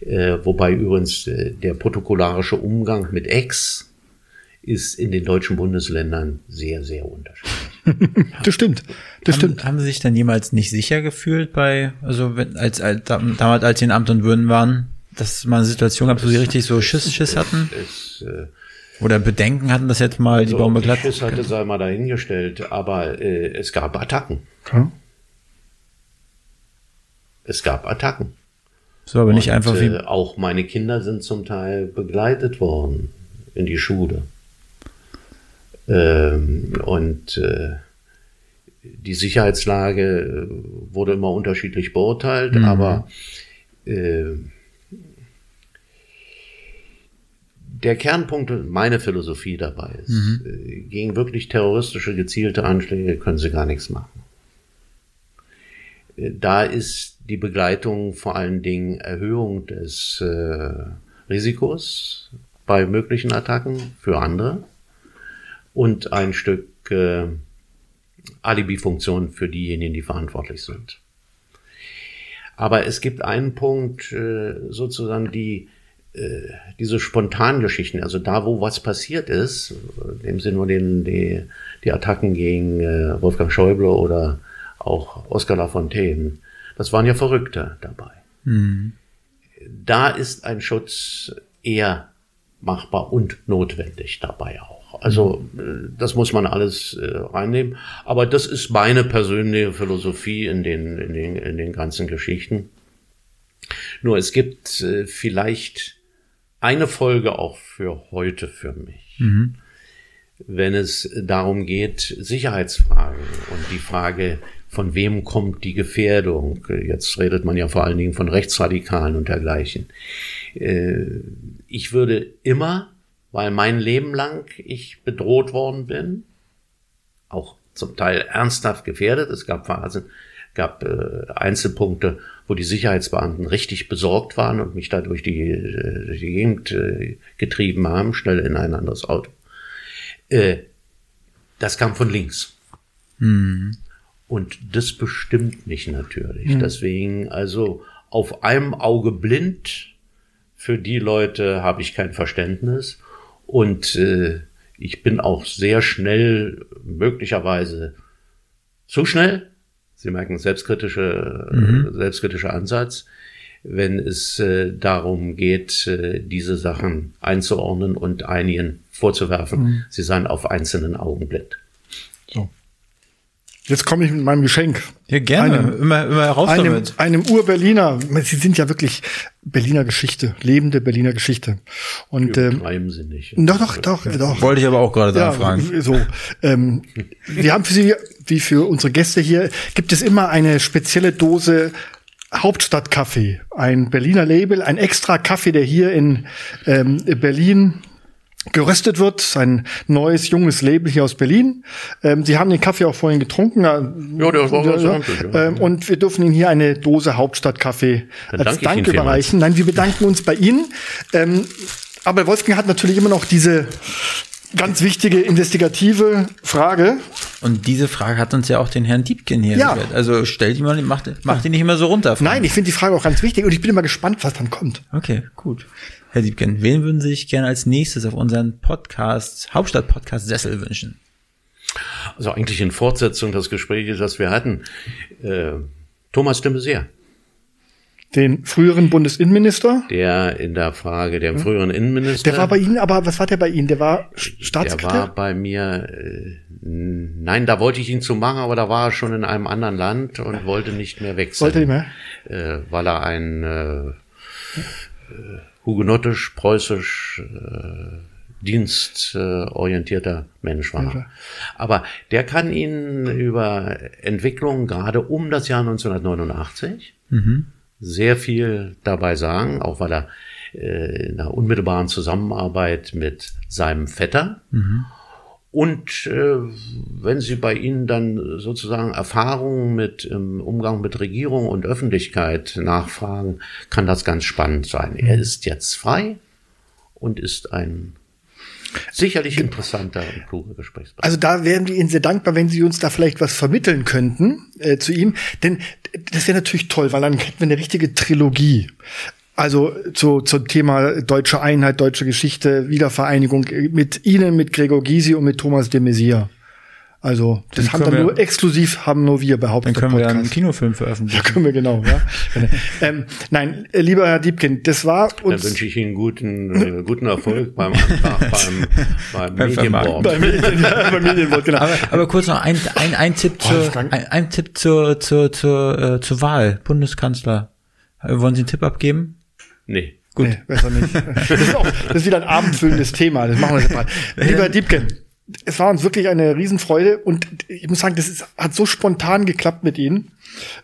Äh, wobei übrigens äh, der protokollarische Umgang mit Ex ist in den deutschen Bundesländern sehr, sehr unterschiedlich. [LAUGHS] das stimmt. Das haben, stimmt. Haben Sie sich dann jemals nicht sicher gefühlt bei, also wenn, als, als damals, als Sie in Amt und Würden waren, dass man eine Situation gab, wo Sie richtig so Schiss, Schiss hatten? Es, äh, Oder Bedenken hatten, dass jetzt mal die so, Bombe glatt Schiss hatte, sei mal dahingestellt, aber äh, es gab Attacken. Hm? Es gab Attacken. So, aber nicht und, einfach wie. Äh, auch meine Kinder sind zum Teil begleitet worden in die Schule. Ähm, und äh, die Sicherheitslage äh, wurde immer unterschiedlich beurteilt, mhm. aber äh, der Kernpunkt, meine Philosophie dabei ist, mhm. Äh, gegen wirklich terroristische gezielte Anschläge können sie gar nichts machen. Da ist die Begleitung vor allen Dingen Erhöhung des äh, Risikos bei möglichen Attacken für andere und ein Stück äh, Alibi-Funktion für diejenigen, die verantwortlich sind. Aber es gibt einen Punkt, äh, sozusagen die äh, diese spontanen Geschichten, also da, wo was passiert ist, in dem Sinne nur den, die, die Attacken gegen äh, Wolfgang Schäuble oder auch Oskar Lafontaine, das waren ja Verrückte dabei. Mhm. Da ist ein Schutz eher machbar und notwendig dabei auch. Also äh, das muss man alles äh, reinnehmen. Aber das ist meine persönliche Philosophie in den, in den, in den ganzen Geschichten. Nur es gibt äh, vielleicht eine Folge auch für heute für mich. Mhm. Wenn es darum geht, Sicherheitsfragen und die Frage, von wem kommt die Gefährdung? Jetzt redet man ja vor allen Dingen von Rechtsradikalen und dergleichen. Äh, ich würde immer, weil mein Leben lang ich bedroht worden bin, auch zum Teil ernsthaft gefährdet. Es gab Phasen, gab äh, Einzelpunkte, wo die Sicherheitsbeamten richtig besorgt waren und mich da durch die, äh, durch die Gegend äh, getrieben haben, schnell in ein anderes Auto. Äh, das kam von links. Mhm. Und das bestimmt mich natürlich. Mhm. Deswegen, also auf einem Auge blind, für die Leute habe ich kein Verständnis. Und äh, ich bin auch sehr schnell, möglicherweise zu schnell, Sie merken selbstkritische, mhm. selbstkritischer Ansatz, wenn es äh, darum geht, äh, diese Sachen einzuordnen und einigen vorzuwerfen, mhm. sie seien auf einzelnen Augen blind. So. Jetzt komme ich mit meinem Geschenk. Ja, gerne. Einem, immer, immer raus einem, damit. Einem Ur-Berliner. Sie sind ja wirklich Berliner Geschichte, lebende Berliner Geschichte. Und ähm, sie nicht. Doch, doch, doch, doch. Wollte ich aber auch gerade ja, fragen. So, ähm, wir haben für Sie, wie für unsere Gäste hier, gibt es immer eine spezielle Dose Hauptstadtkaffee, ein Berliner Label, ein extra Kaffee, der hier in ähm, Berlin geröstet wird. Ein neues, junges Label hier aus Berlin. Ähm, Sie haben den Kaffee auch vorhin getrunken. Ja, der war ganz ja, ja. Ähm, Und wir dürfen Ihnen hier eine Dose Hauptstadtkaffee als Dank überreichen. Nein, wir bedanken uns bei Ihnen. Ähm, aber Wolfgang hat natürlich immer noch diese ganz wichtige investigative Frage. Und diese Frage hat uns ja auch den Herrn Diebken hier ja. Also stell die mal, mach, mach die nicht immer so runter. Nein, ich finde die Frage auch ganz wichtig und ich bin immer gespannt, was dann kommt. Okay, gut. Herr Diebken, wen würden Sie sich gerne als nächstes auf unseren Podcast, Hauptstadt-Podcast Sessel wünschen? Also eigentlich in Fortsetzung des Gesprächs, das wir hatten. Äh, Thomas de Maizière. Den früheren Bundesinnenminister? Der in der Frage, der früheren Innenminister. Der war bei Ihnen, aber was war der bei Ihnen? Der war Staatssekretär? Der war bei mir, äh, nein, da wollte ich ihn zu machen, aber da war er schon in einem anderen Land und wollte nicht mehr wechseln. Wollte nicht mehr? Äh, weil er ein äh, hugenottisch, preußisch, äh, dienstorientierter Mensch war. Aber der kann Ihnen über Entwicklungen gerade um das Jahr 1989 mhm. sehr viel dabei sagen, auch weil er äh, in einer unmittelbaren Zusammenarbeit mit seinem Vetter mhm. Und äh, wenn Sie bei Ihnen dann sozusagen Erfahrungen mit im Umgang mit Regierung und Öffentlichkeit nachfragen, kann das ganz spannend sein. Er mhm. ist jetzt frei und ist ein sicherlich interessanter und kluger Gesprächspartner. Also da wären wir Ihnen sehr dankbar, wenn Sie uns da vielleicht was vermitteln könnten äh, zu ihm. Denn das wäre natürlich toll, weil dann hätten wir eine richtige Trilogie. Also zu, zum Thema deutsche Einheit, deutsche Geschichte, Wiedervereinigung mit Ihnen, mit Gregor Gysi und mit Thomas de Maizière. Also das dann haben dann nur exklusiv haben nur wir behauptet. Dann können wir ja einen Kinofilm veröffentlichen. Ja, können wir genau. Ja. [LAUGHS] ähm, nein, äh, lieber Herr Diebkind, das war uns. Dann wünsche ich Ihnen guten äh, guten Erfolg beim Antrag beim, beim, beim Medienboard. Beim, Medien, ja, [LAUGHS] beim Medienboard, genau. Aber, aber kurz noch ein, ein, ein Tipp zur ein, ein Tipp zur zur zur, äh, zur Wahl Bundeskanzler. Wollen Sie einen Tipp abgeben? Nee. Gut. Nee, besser nicht. [LAUGHS] Das ist, auch, das ist wieder ein abendfüllendes Thema. Das machen wir separat. [LAUGHS] Lieber Diebken, es war uns wirklich eine Riesenfreude und ich muss sagen, das ist, hat so spontan geklappt mit Ihnen.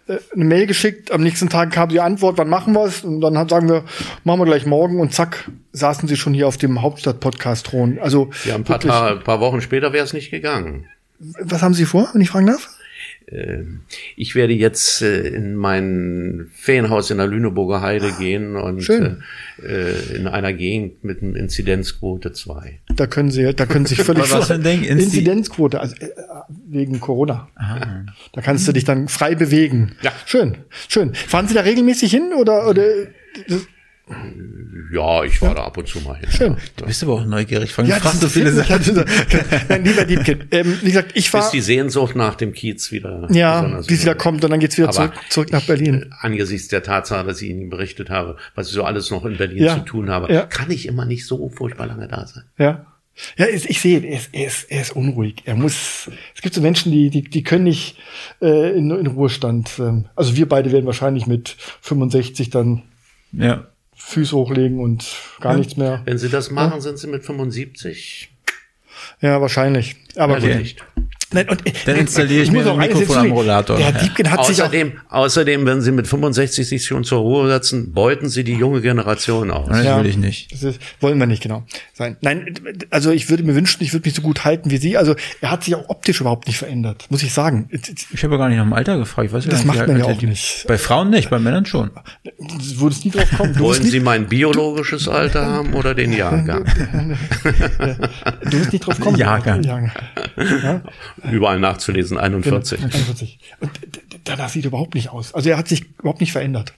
Äh, eine Mail geschickt, am nächsten Tag kam die Antwort, wann machen wir es? Und dann sagen wir, machen wir gleich morgen und zack, saßen Sie schon hier auf dem Hauptstadt-Podcast-Thron. Also ja, ein paar, Tage, paar Wochen später wäre es nicht gegangen. Was haben Sie vor, wenn ich fragen darf? Ähm, ich werde jetzt äh, in mein Ferienhaus in der Lüneburger Heide gehen und äh, äh, in einer Gegend mit einem Inzidenzquote 2. Da können Sie, da können Sie sich völlig [LAUGHS] Was denn denken? Inzidenzquote, also wegen Corona. Aha. Da kannst du dich dann frei bewegen. Ja. Schön, schön. Fahren Sie da regelmäßig hin oder oder? Ja, ich war ja. da ab und zu mal hin. Schön. Du bist aber auch neugierig. Von ja, fast so viele Sachen. Nein, lieber Diebkind. Ähm, wie gesagt, ich war. Bis die Sehnsucht nach dem Kiez wieder. Ja, bis wieder kommt und dann geht's wieder zurück, zurück nach Berlin. Ich, angesichts der Tatsache, dass ich Ihnen berichtet habe, was ich so alles noch in Berlin ja. zu tun habe, ja. kann ich immer nicht so furchtbar lange da sein. Ja. Ja, ich sehe, er ist, er ist, er ist unruhig. Er muss. Es gibt so Menschen, die, die, die können nicht äh, in, in Ruhestand. Ähm, also wir beide werden wahrscheinlich mit 65 dann ja. Füße hochlegen und gar ja. nichts mehr. Wenn Sie das machen, ja. sind Sie mit 75. Ja, wahrscheinlich. Aber okay. nicht. Nein, und, Dann installiere ich, ich mir ein Mikrofon am Rollator. Der Diebken hat außerdem, sich auch außerdem, wenn Sie mit 65 sich schon zur Ruhe setzen, beuten Sie die junge Generation aus. Das ja, will ich nicht. Das ist, wollen wir nicht, genau. Sein. Nein, also ich würde mir wünschen, ich würde mich so gut halten wie Sie. Also er hat sich auch optisch überhaupt nicht verändert, muss ich sagen. Ich habe gar nicht nach dem Alter gefragt. Ich weiß das macht man ja auch nicht. Bei Frauen nicht, bei Männern schon. Wo es nie drauf kommt. Wollen Sie mein biologisches Alter haben oder den Jahrgang? [LAUGHS] du wirst nicht drauf kommen. Jahrgang. Jahrgang. Ja? Überall nachzulesen gewesen, 41. Genau, 41. Und danach sieht er überhaupt nicht aus. Also er hat sich überhaupt nicht verändert.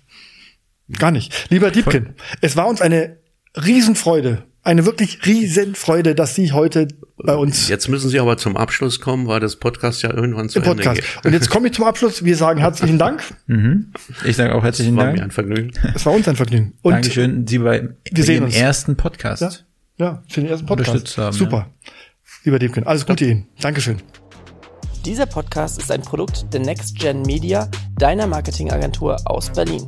Gar nicht. Lieber Diebken, es war uns eine Riesenfreude, eine wirklich Riesenfreude, dass Sie heute bei uns. Jetzt müssen Sie aber zum Abschluss kommen, weil das Podcast ja irgendwann zu Ende Podcast. geht. Und jetzt komme ich zum Abschluss. Wir sagen herzlichen Dank. Mhm. Ich sage auch herzlichen Dank. Es war mir ein Vergnügen. Es war uns ein Vergnügen. Und Dankeschön, Sie bei, wir sehen uns. ersten Podcast. Ja, ja, für den ersten Podcast. Haben, Super. Ja. Lieber Diebken, alles Gute Ihnen. Dankeschön. Dieser Podcast ist ein Produkt der Next Gen Media, deiner Marketingagentur aus Berlin.